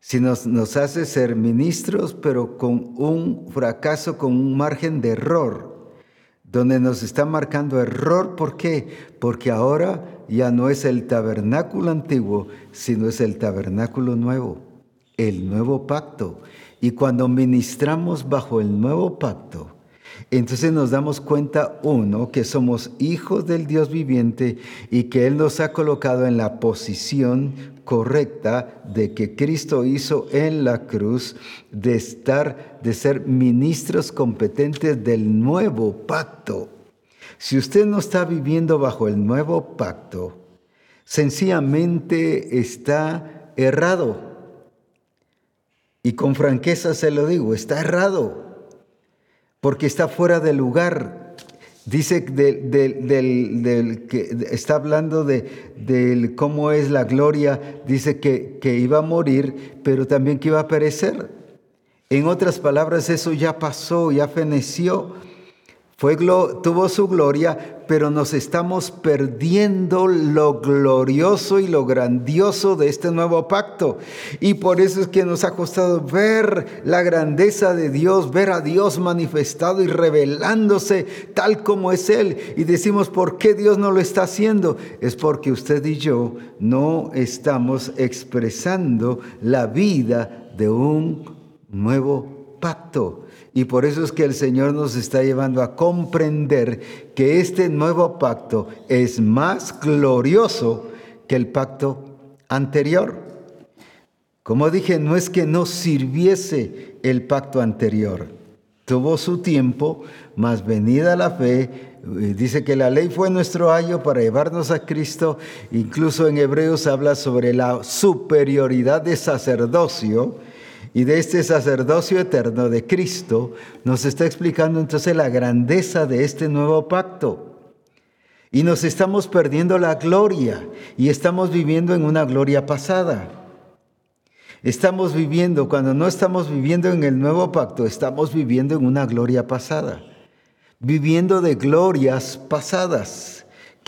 sino nos hace ser ministros, pero con un fracaso, con un margen de error donde nos está marcando error. ¿Por qué? Porque ahora ya no es el tabernáculo antiguo, sino es el tabernáculo nuevo, el nuevo pacto. Y cuando ministramos bajo el nuevo pacto, Entonces nos damos cuenta, uno, que somos hijos del Dios viviente y que Él nos ha colocado en la posición correcta de que Cristo hizo en la cruz de estar, de ser ministros competentes del nuevo pacto. Si usted no está viviendo bajo el nuevo pacto, sencillamente está errado. Y con franqueza se lo digo, está errado porque está fuera de lugar. Dice que está hablando de cómo es la gloria, dice que, que iba a morir, pero también que iba a perecer. En otras palabras, eso ya pasó, ya feneció. Tuvo su gloria, pero nos estamos perdiendo lo glorioso y lo grandioso de este nuevo pacto. Y por eso es que nos ha costado ver la grandeza de Dios, ver a Dios manifestado y revelándose tal como es Él. Y decimos, ¿por qué Dios no lo está haciendo? Es porque usted y yo no estamos expresando la vida de un nuevo pacto. Y por eso es que el Señor nos está llevando a comprender que este nuevo pacto es más glorioso que el pacto anterior. Como dije, no es que no sirviese el pacto anterior. Tuvo su tiempo, mas venida la fe, eh, dice que la ley fue nuestro ayo para llevarnos a Cristo. Incluso en Hebreos habla sobre la superioridad de sacerdocio y de este sacerdocio eterno de Cristo, nos está explicando entonces la grandeza de este nuevo pacto. Y nos estamos perdiendo la gloria y estamos viviendo en una gloria pasada. Estamos viviendo, cuando no estamos viviendo en el nuevo pacto, estamos viviendo en una gloria pasada, viviendo de glorias pasadas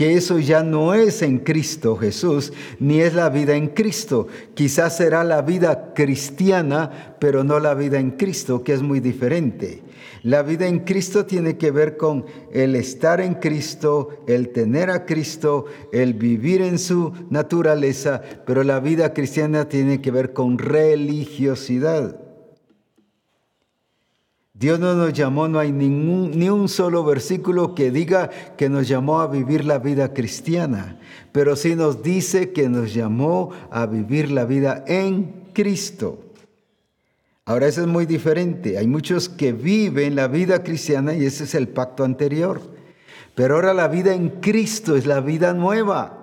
que eso ya no es en Cristo Jesús, ni es la vida en Cristo. Quizás será la vida cristiana, pero no la vida en Cristo, que es muy diferente. La vida en Cristo tiene que ver con el estar en Cristo, el tener a Cristo, el vivir en su naturaleza, pero la vida cristiana tiene que ver con religiosidad. Dios no nos llamó, no hay ningún, ni un solo versículo que diga que nos llamó a vivir la vida cristiana, pero sí nos dice que nos llamó a vivir la vida en Cristo. Ahora eso es muy diferente. Hay muchos que viven la vida cristiana y ese es el pacto anterior. Pero ahora la vida en Cristo es la vida nueva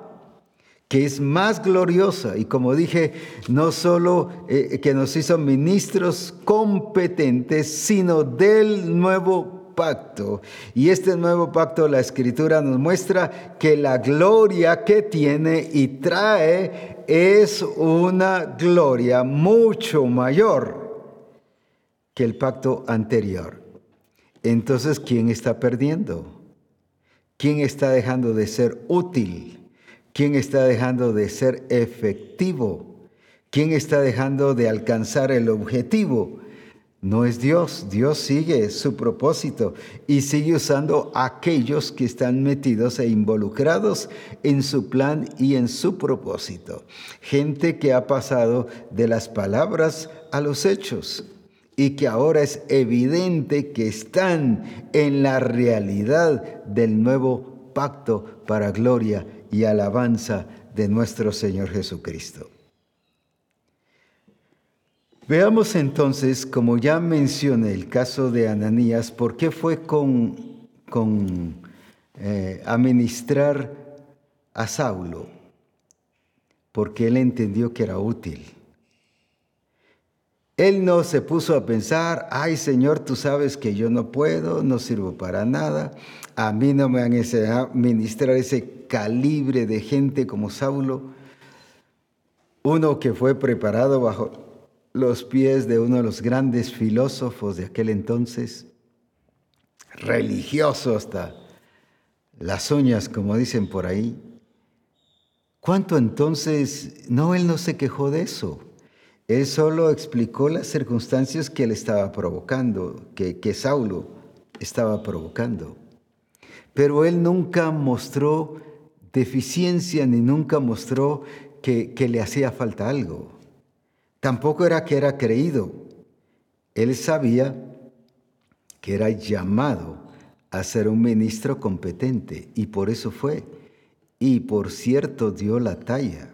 que es más gloriosa y como dije, no solo eh, que nos hizo ministros competentes, sino del nuevo pacto. Y este nuevo pacto, la escritura nos muestra que la gloria que tiene y trae es una gloria mucho mayor que el pacto anterior. Entonces, ¿quién está perdiendo? ¿Quién está dejando de ser útil? ¿Quién está dejando de ser efectivo? ¿Quién está dejando de alcanzar el objetivo? No es Dios, Dios sigue su propósito y sigue usando a aquellos que están metidos e involucrados en su plan y en su propósito. Gente que ha pasado de las palabras a los hechos y que ahora es evidente que están en la realidad del nuevo pacto para gloria y alabanza de nuestro Señor Jesucristo. Veamos entonces, como ya mencioné el caso de Ananías, por qué fue con, con eh, administrar a Saulo, porque él entendió que era útil. Él no se puso a pensar, ay Señor, tú sabes que yo no puedo, no sirvo para nada, a mí no me han enseñado a ministrar ese calibre de gente como Saulo, uno que fue preparado bajo los pies de uno de los grandes filósofos de aquel entonces, religioso hasta las uñas, como dicen por ahí. ¿Cuánto entonces? No, él no se quejó de eso. Él solo explicó las circunstancias que él estaba provocando, que, que Saulo estaba provocando. Pero él nunca mostró deficiencia ni nunca mostró que, que le hacía falta algo. Tampoco era que era creído. Él sabía que era llamado a ser un ministro competente y por eso fue. Y por cierto dio la talla.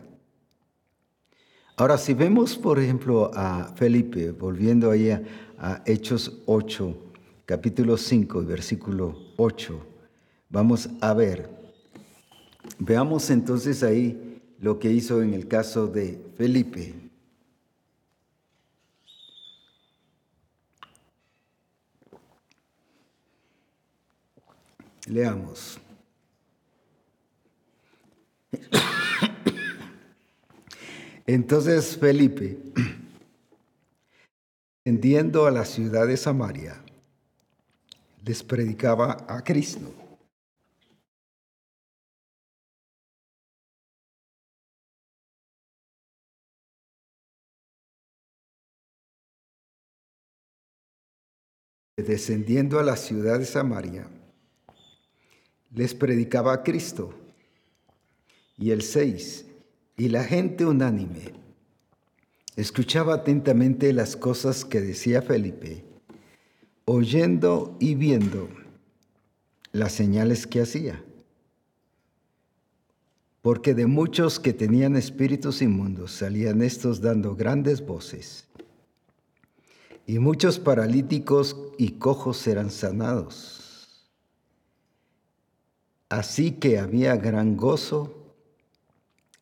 Ahora, si vemos, por ejemplo, a Felipe, volviendo ahí a, Hechos 8, capítulo 5 versículo 8, vamos a ver. Veamos entonces ahí lo que hizo en el caso de Felipe. Leamos. Entonces Felipe, descendiendo a la ciudad de Samaria, les predicaba a Cristo. Descendiendo a la ciudad de Samaria, les predicaba a Cristo. Y el 6, y la gente unánime escuchaba atentamente las cosas que decía Felipe, oyendo y viendo las señales que hacía. Porque de muchos que tenían espíritus inmundos salían estos dando grandes voces. Y muchos paralíticos y cojos eran sanados Así que había gran gozo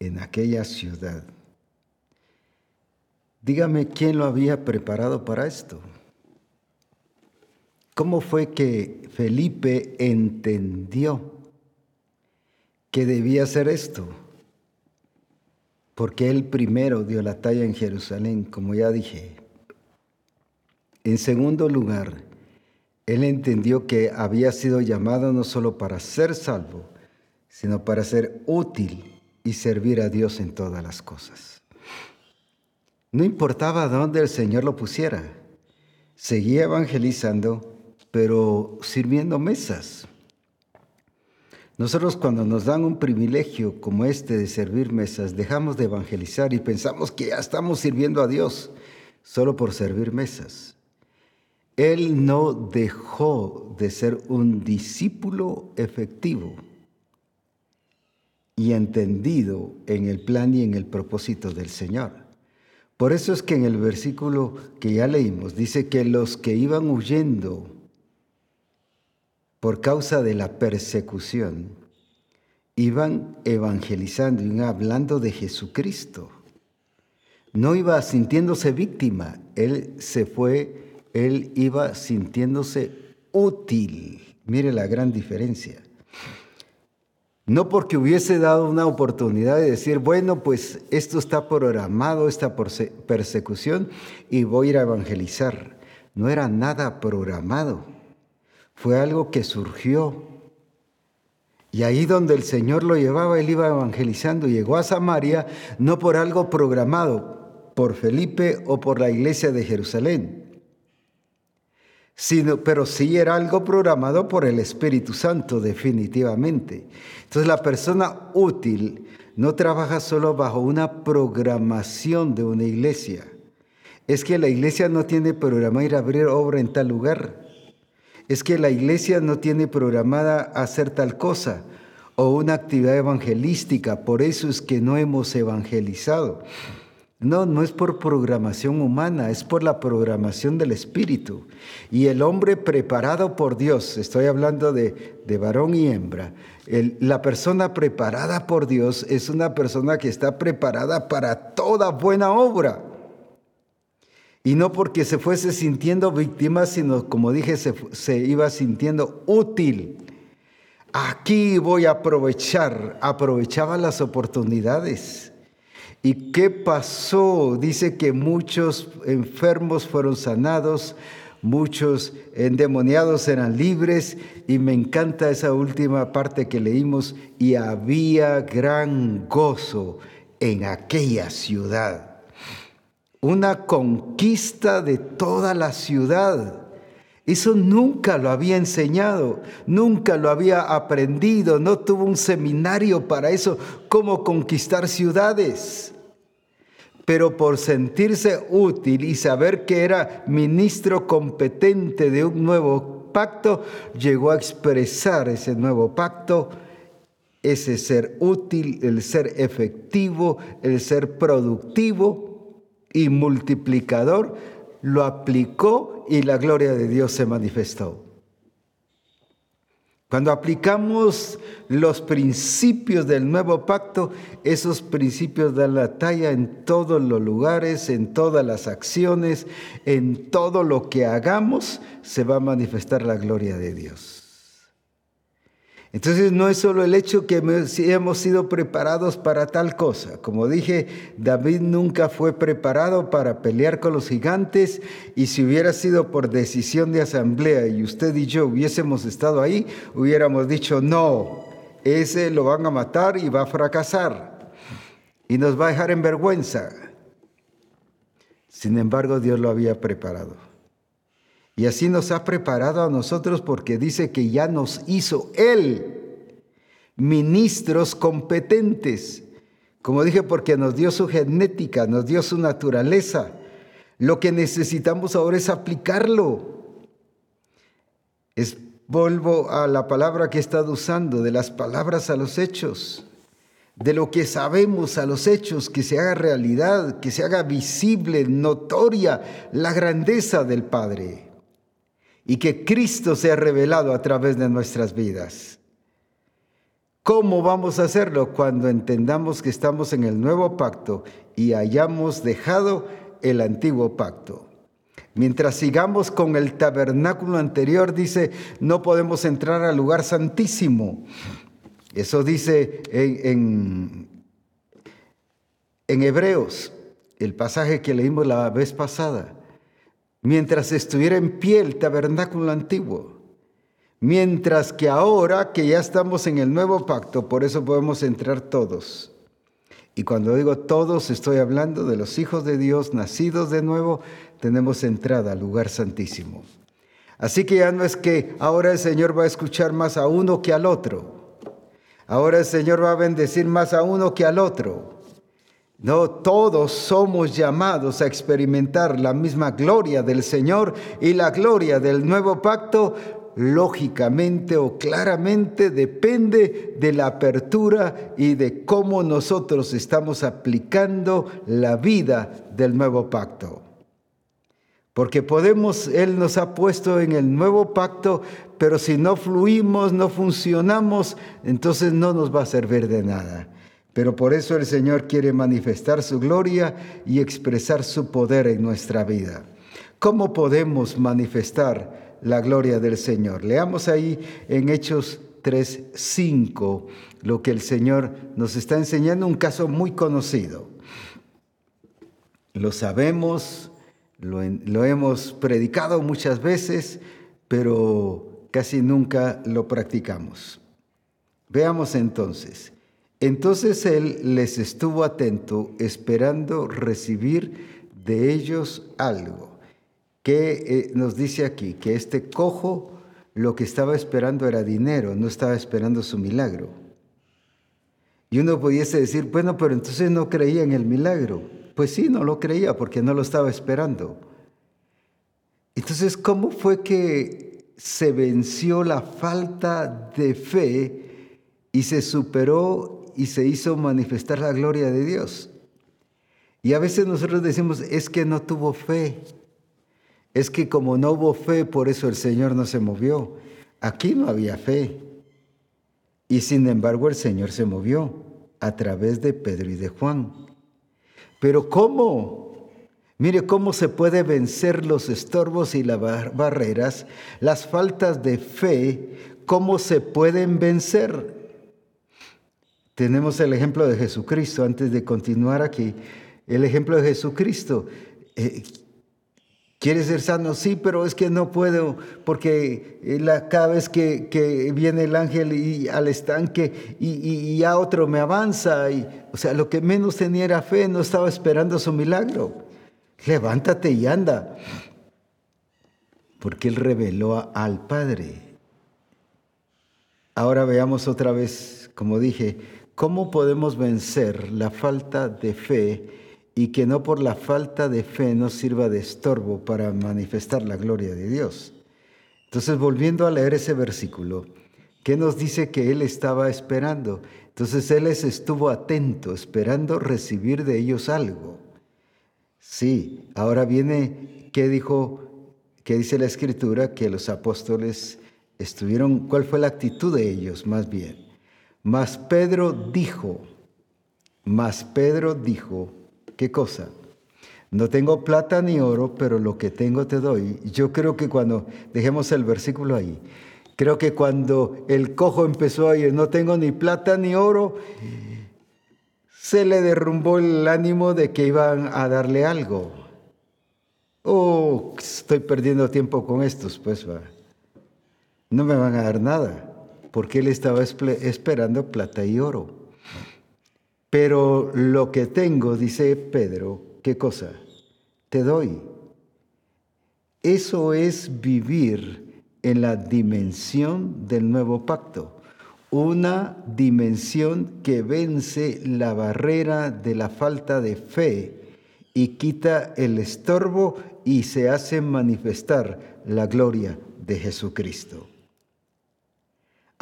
en aquella ciudad. Dígame quién lo había preparado para esto. ¿Cómo fue que Felipe entendió que debía hacer esto? Porque él primero dio la talla en Jerusalén, como ya dije. En segundo lugar, él entendió que había sido llamado no solo para ser salvo, sino para ser útil y servir a Dios en todas las cosas. No importaba dónde el Señor lo pusiera, seguía evangelizando, pero sirviendo mesas. Nosotros cuando nos dan un privilegio como este de servir mesas, dejamos de evangelizar y pensamos que ya estamos sirviendo a Dios solo por servir mesas. Él no dejó de ser un discípulo efectivo y entendido en el plan y en el propósito del Señor. Por eso es que en el versículo que ya leímos dice que los que iban huyendo por causa de la persecución iban evangelizando y hablando de Jesucristo. No iba sintiéndose víctima, él se fue él iba sintiéndose útil. Mire la gran diferencia. No porque hubiese dado una oportunidad de decir, bueno, pues esto está programado, esta persecución, y voy a ir a evangelizar. No era nada programado. Fue algo que surgió. Y ahí donde el Señor lo llevaba, él iba evangelizando. Llegó a Samaria no por algo programado, por Felipe o por la iglesia de Jerusalén pero sí era algo programado por el Espíritu Santo, definitivamente. Entonces la persona útil no trabaja solo bajo una programación de una iglesia. Es que la iglesia no tiene programada ir a abrir obra en tal lugar. Es que la iglesia no tiene programada hacer tal cosa o una actividad evangelística. Por eso es que no hemos evangelizado. No, no es por programación humana, es por la programación del Espíritu. Y el hombre preparado por Dios, estoy hablando de, varón y hembra, la persona preparada por Dios es una persona que está preparada para toda buena obra. Y no porque se fuese sintiendo víctima, sino como dije, se, se iba sintiendo útil. Aquí voy a aprovechar, aprovechaba las oportunidades ¿Y qué pasó? Dice que muchos enfermos fueron sanados, muchos endemoniados eran libres y me encanta esa última parte que leímos y había gran gozo en aquella ciudad. Una conquista de toda la ciudad. Eso nunca lo había enseñado, nunca lo había aprendido, no tuvo un seminario para eso, cómo conquistar ciudades. pero por sentirse útil y saber que era ministro competente de un nuevo pacto, llegó a expresar ese nuevo pacto, ese ser útil, el ser efectivo, el ser productivo y multiplicador, lo aplicó y la gloria de Dios se manifestó. Cuando aplicamos los principios del nuevo pacto, esos principios dan la talla en todos los lugares, en todas las acciones, en todo lo que hagamos, se va a manifestar la gloria de Dios. Entonces no es solo el hecho que hemos sido preparados para tal cosa. Como dije, David nunca fue preparado para pelear con los gigantes y si hubiera sido por decisión de asamblea y usted y yo hubiésemos estado ahí, hubiéramos dicho, no, ese lo van a matar y va a fracasar y nos va a dejar en vergüenza. Sin embargo, Dios lo había preparado. Y así nos ha preparado a nosotros porque dice que ya nos hizo Él ministros competentes. Como dije, porque nos dio su genética, nos dio su naturaleza. Lo que necesitamos ahora es aplicarlo. Es, vuelvo a la palabra que he estado usando, de las palabras a los hechos, de lo que sabemos a los hechos, que se haga realidad, que se haga visible, notoria la grandeza del Padre y que Cristo sea revelado a través de nuestras vidas. ¿Cómo vamos a hacerlo? Cuando entendamos que estamos en el nuevo pacto y hayamos dejado el antiguo pacto. Mientras sigamos con el tabernáculo anterior, dice, no podemos entrar al lugar santísimo. Eso dice en, en, Hebreos, el pasaje que leímos la vez pasada mientras estuviera en pie el tabernáculo antiguo. Mientras que ahora que ya estamos en el nuevo pacto, por eso podemos entrar todos. Y cuando digo todos, estoy hablando de los hijos de Dios nacidos de nuevo, tenemos entrada al lugar santísimo. Así que ya no es que ahora el Señor va a escuchar más a uno que al otro. Ahora el Señor va a bendecir más a uno que al otro. No, todos somos llamados a experimentar la misma gloria del Señor y la gloria del nuevo pacto, lógicamente o claramente depende de la apertura y de cómo nosotros estamos aplicando la vida del nuevo pacto. Porque podemos, Él nos ha puesto en el nuevo pacto, pero si no fluimos, no funcionamos, entonces no nos va a servir de nada. Pero por eso el Señor quiere manifestar su gloria y expresar su poder en nuestra vida. ¿Cómo podemos manifestar la gloria del Señor? Leamos ahí en Hechos 3:5 lo que el Señor nos está enseñando, un caso muy conocido. Lo sabemos, lo, lo hemos predicado muchas veces, pero casi nunca lo practicamos. Veamos entonces. Entonces él les estuvo atento, esperando recibir de ellos algo. Que eh, nos dice aquí que este cojo lo que estaba esperando era dinero, no estaba esperando su milagro. Y uno pudiese decir, bueno, pero entonces no creía en el milagro. Pues sí, no lo creía porque no lo estaba esperando. Entonces, ¿cómo fue que se venció la falta de fe y se superó y se hizo manifestar la gloria de Dios. Y a veces nosotros decimos, es que no tuvo fe. Es que como no hubo fe, por eso el Señor no se movió. Aquí no había fe. Y sin embargo el Señor se movió a través de Pedro y de Juan. Pero ¿cómo? Mire cómo se puede vencer los estorbos y las barreras, las faltas de fe, cómo se pueden vencer. Tenemos el ejemplo de Jesucristo, antes de continuar aquí, el ejemplo de Jesucristo. Eh, ¿Quieres ser sano? Sí, pero es que no puedo, porque la, cada vez que, viene el ángel y, al estanque y, y, ya otro me avanza, o sea, lo que menos tenía era fe, no estaba esperando su milagro. Levántate y anda, porque él reveló al Padre. Ahora veamos otra vez, como dije, ¿Cómo podemos vencer la falta de fe y que no por la falta de fe nos sirva de estorbo para manifestar la gloria de Dios. Entonces, volviendo a leer ese versículo, ¿qué nos dice que él estaba esperando? Entonces, él estuvo atento, esperando recibir de ellos algo. Sí, ahora viene, ¿qué dijo? ¿Qué dice la escritura? Que los apóstoles estuvieron, ¿cuál fue la actitud de ellos más bien? Mas Pedro dijo, mas Pedro dijo, ¿qué cosa? No tengo plata ni oro, pero lo que tengo te doy. Yo creo que cuando, dejemos el versículo ahí, creo que cuando el cojo empezó a ir, no tengo ni plata ni oro, se le derrumbó el ánimo de que iban a darle algo. Oh, estoy perdiendo tiempo con estos, pues va. No me van a dar nada, porque él estaba esperando plata y oro. Pero lo que tengo, dice Pedro, ¿qué cosa? Te doy. Eso es vivir en la dimensión del nuevo pacto, una dimensión que vence la barrera de la falta de fe y quita el estorbo y se hace manifestar la gloria de Jesucristo.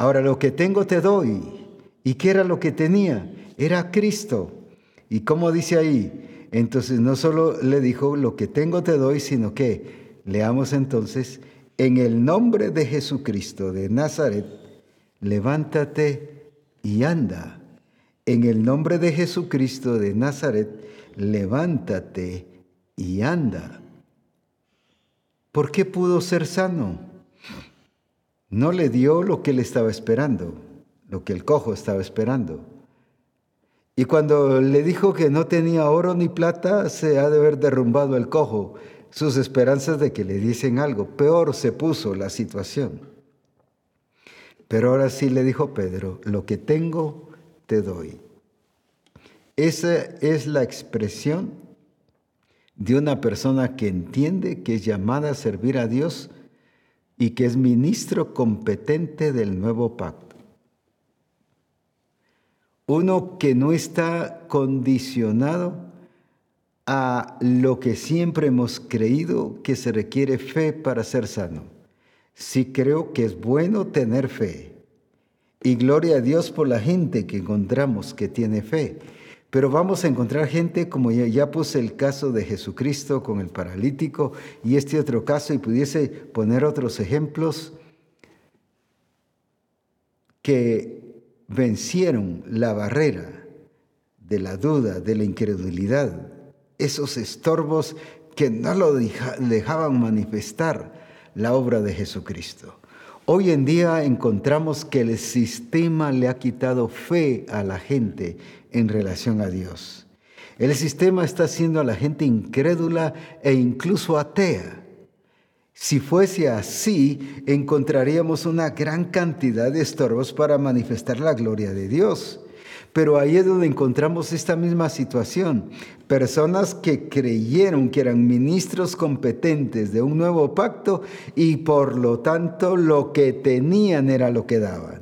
Ahora lo que tengo te doy. ¿Y qué era lo que tenía? Era Cristo. ¿Y cómo dice ahí? Entonces no solo le dijo, lo que tengo te doy, sino que, leamos entonces, en el nombre de Jesucristo de Nazaret, levántate y anda. En el nombre de Jesucristo de Nazaret, levántate y anda. ¿Por qué pudo ser sano? No le dio lo que él estaba esperando, lo que el cojo estaba esperando. Y cuando le dijo que no tenía oro ni plata, se ha de haber derrumbado el cojo, sus esperanzas de que le dicen algo. Peor se puso la situación. Pero ahora sí le dijo Pedro, lo que tengo te doy. Esa es la expresión de una persona que entiende que es llamada a servir a Dios y que es ministro competente del nuevo pacto. Uno que no está condicionado a lo que siempre hemos creído que se requiere fe para ser sano. Sí creo que es bueno tener fe. Y gloria a Dios por la gente que encontramos que tiene fe. Pero vamos a encontrar gente como ya, puse el caso de Jesucristo con el paralítico y este otro caso y pudiese poner otros ejemplos que vencieron la barrera de la duda, de la incredulidad, esos estorbos que no lo dejaban manifestar la obra de Jesucristo. Hoy en día encontramos que el sistema le ha quitado fe a la gente en relación a Dios. El sistema está haciendo a la gente incrédula e incluso atea. Si fuese así, encontraríamos una gran cantidad de estorbos para manifestar la gloria de Dios. Pero ahí es donde encontramos esta misma situación. Personas que creyeron que eran ministros competentes de un nuevo pacto y por lo tanto lo que tenían era lo que daban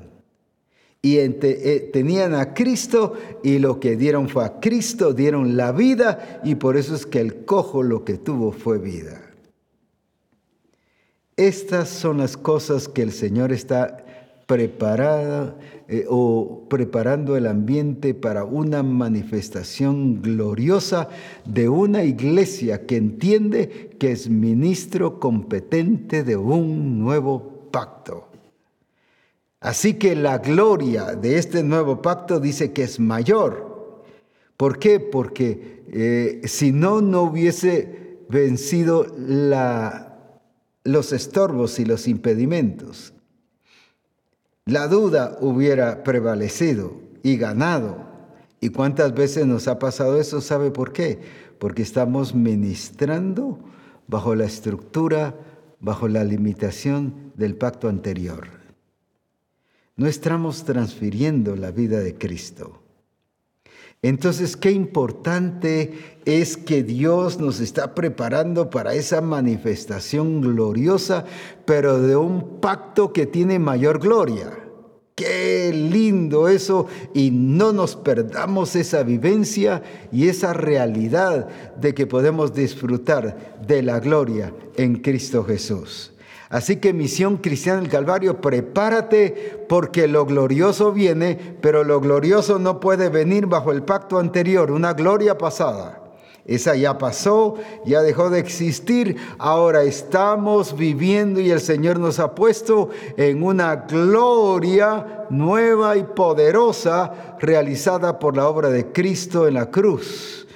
y eh, tenían a Cristo y lo que dieron fue a Cristo, dieron la vida y por eso es que el cojo lo que tuvo fue vida. Estas son las cosas que el Señor está preparada eh, o preparando el ambiente para una manifestación gloriosa de una iglesia que entiende que es ministro competente de un nuevo pacto. Así que la gloria de este nuevo pacto dice que es mayor. ¿Por qué? Porque eh, si no, no hubiese vencido los estorbos y los impedimentos. La duda hubiera prevalecido y ganado. ¿Y cuántas veces nos ha pasado eso? ¿Sabe por qué? Porque estamos ministrando bajo la estructura, bajo la limitación del pacto anterior no estamos transfiriendo la vida de Cristo. Entonces, qué importante es que Dios nos está preparando para esa manifestación gloriosa, pero de un pacto que tiene mayor gloria. Qué lindo eso y no nos perdamos esa vivencia y esa realidad de que podemos disfrutar de la gloria en Cristo Jesús. Así que misión cristiana del Calvario, prepárate porque lo glorioso viene, pero lo glorioso no puede venir bajo el pacto anterior, una gloria pasada. Esa ya pasó, ya dejó de existir. Ahora estamos viviendo y el Señor nos ha puesto en una gloria nueva y poderosa realizada por la obra de Cristo en la cruz,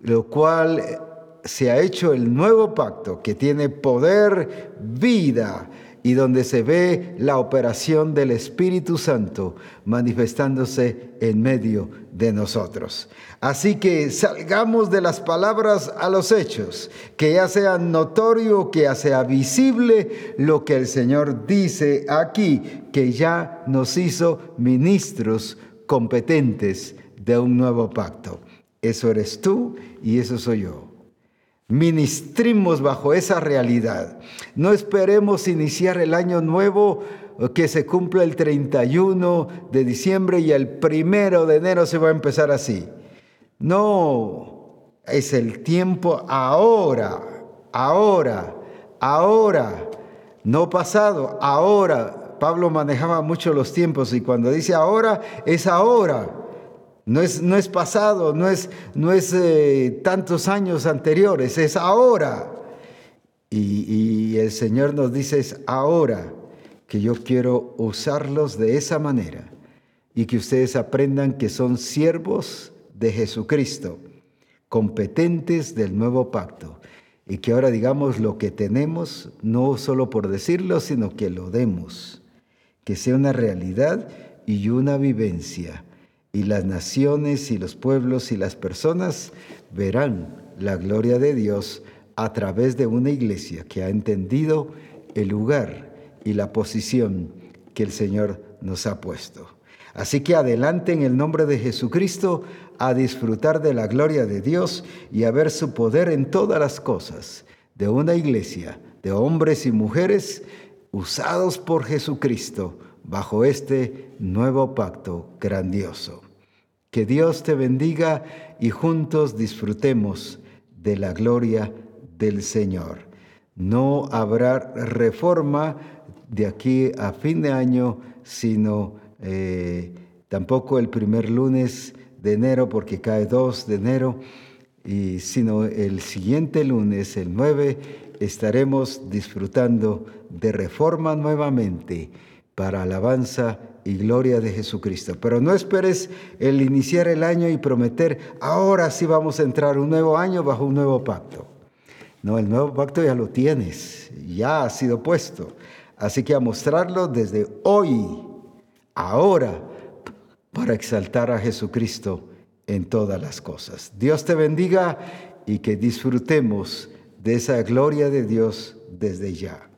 lo cual se ha hecho el nuevo pacto que tiene poder, vida y donde se ve la operación del Espíritu Santo manifestándose en medio de nosotros. Así que salgamos de las palabras a los hechos, que ya sea notorio, que ya sea visible lo que el Señor dice aquí, que ya nos hizo ministros competentes de un nuevo pacto. Eso eres tú y eso soy yo ministrimos bajo esa realidad. No esperemos iniciar el año nuevo eh, que se cumpla el 31 de diciembre y el primero de enero se va a empezar así. No, es el tiempo ahora, ahora, ahora, no pasado, ahora. Pablo manejaba mucho los tiempos y cuando dice ahora, es ahora. No es, no es pasado, no es, no es eh, tantos años anteriores, es ahora. Y, y el Señor nos dice es ahora que yo quiero usarlos de esa manera y que ustedes aprendan que son siervos de Jesucristo, competentes del nuevo pacto. Y que ahora digamos lo que tenemos, no solo por decirlo, sino que lo demos, que sea una realidad y una vivencia y las naciones y los pueblos y las personas verán la gloria de Dios a través de una iglesia que ha entendido el lugar y la posición que el Señor nos ha puesto. Así que adelante en el nombre de Jesucristo a disfrutar de la gloria de Dios y a ver su poder en todas las cosas, de una iglesia, de hombres y mujeres usados por Jesucristo bajo este nuevo pacto grandioso. Que Dios te bendiga y juntos disfrutemos de la gloria del Señor. No habrá reforma de aquí a fin de año, sino eh, tampoco el primer lunes de enero, porque cae 2 de enero, y sino el siguiente lunes, el 9, estaremos disfrutando de reforma nuevamente para alabanza y gloria de Jesucristo. Pero no esperes el iniciar el año y prometer, ahora sí vamos a entrar un nuevo año bajo un nuevo pacto. No, el nuevo pacto ya lo tienes, ya ha sido puesto. Así que a mostrarlo desde hoy, ahora, para exaltar a Jesucristo en todas las cosas. Dios te bendiga y que disfrutemos de esa gloria de Dios desde ya.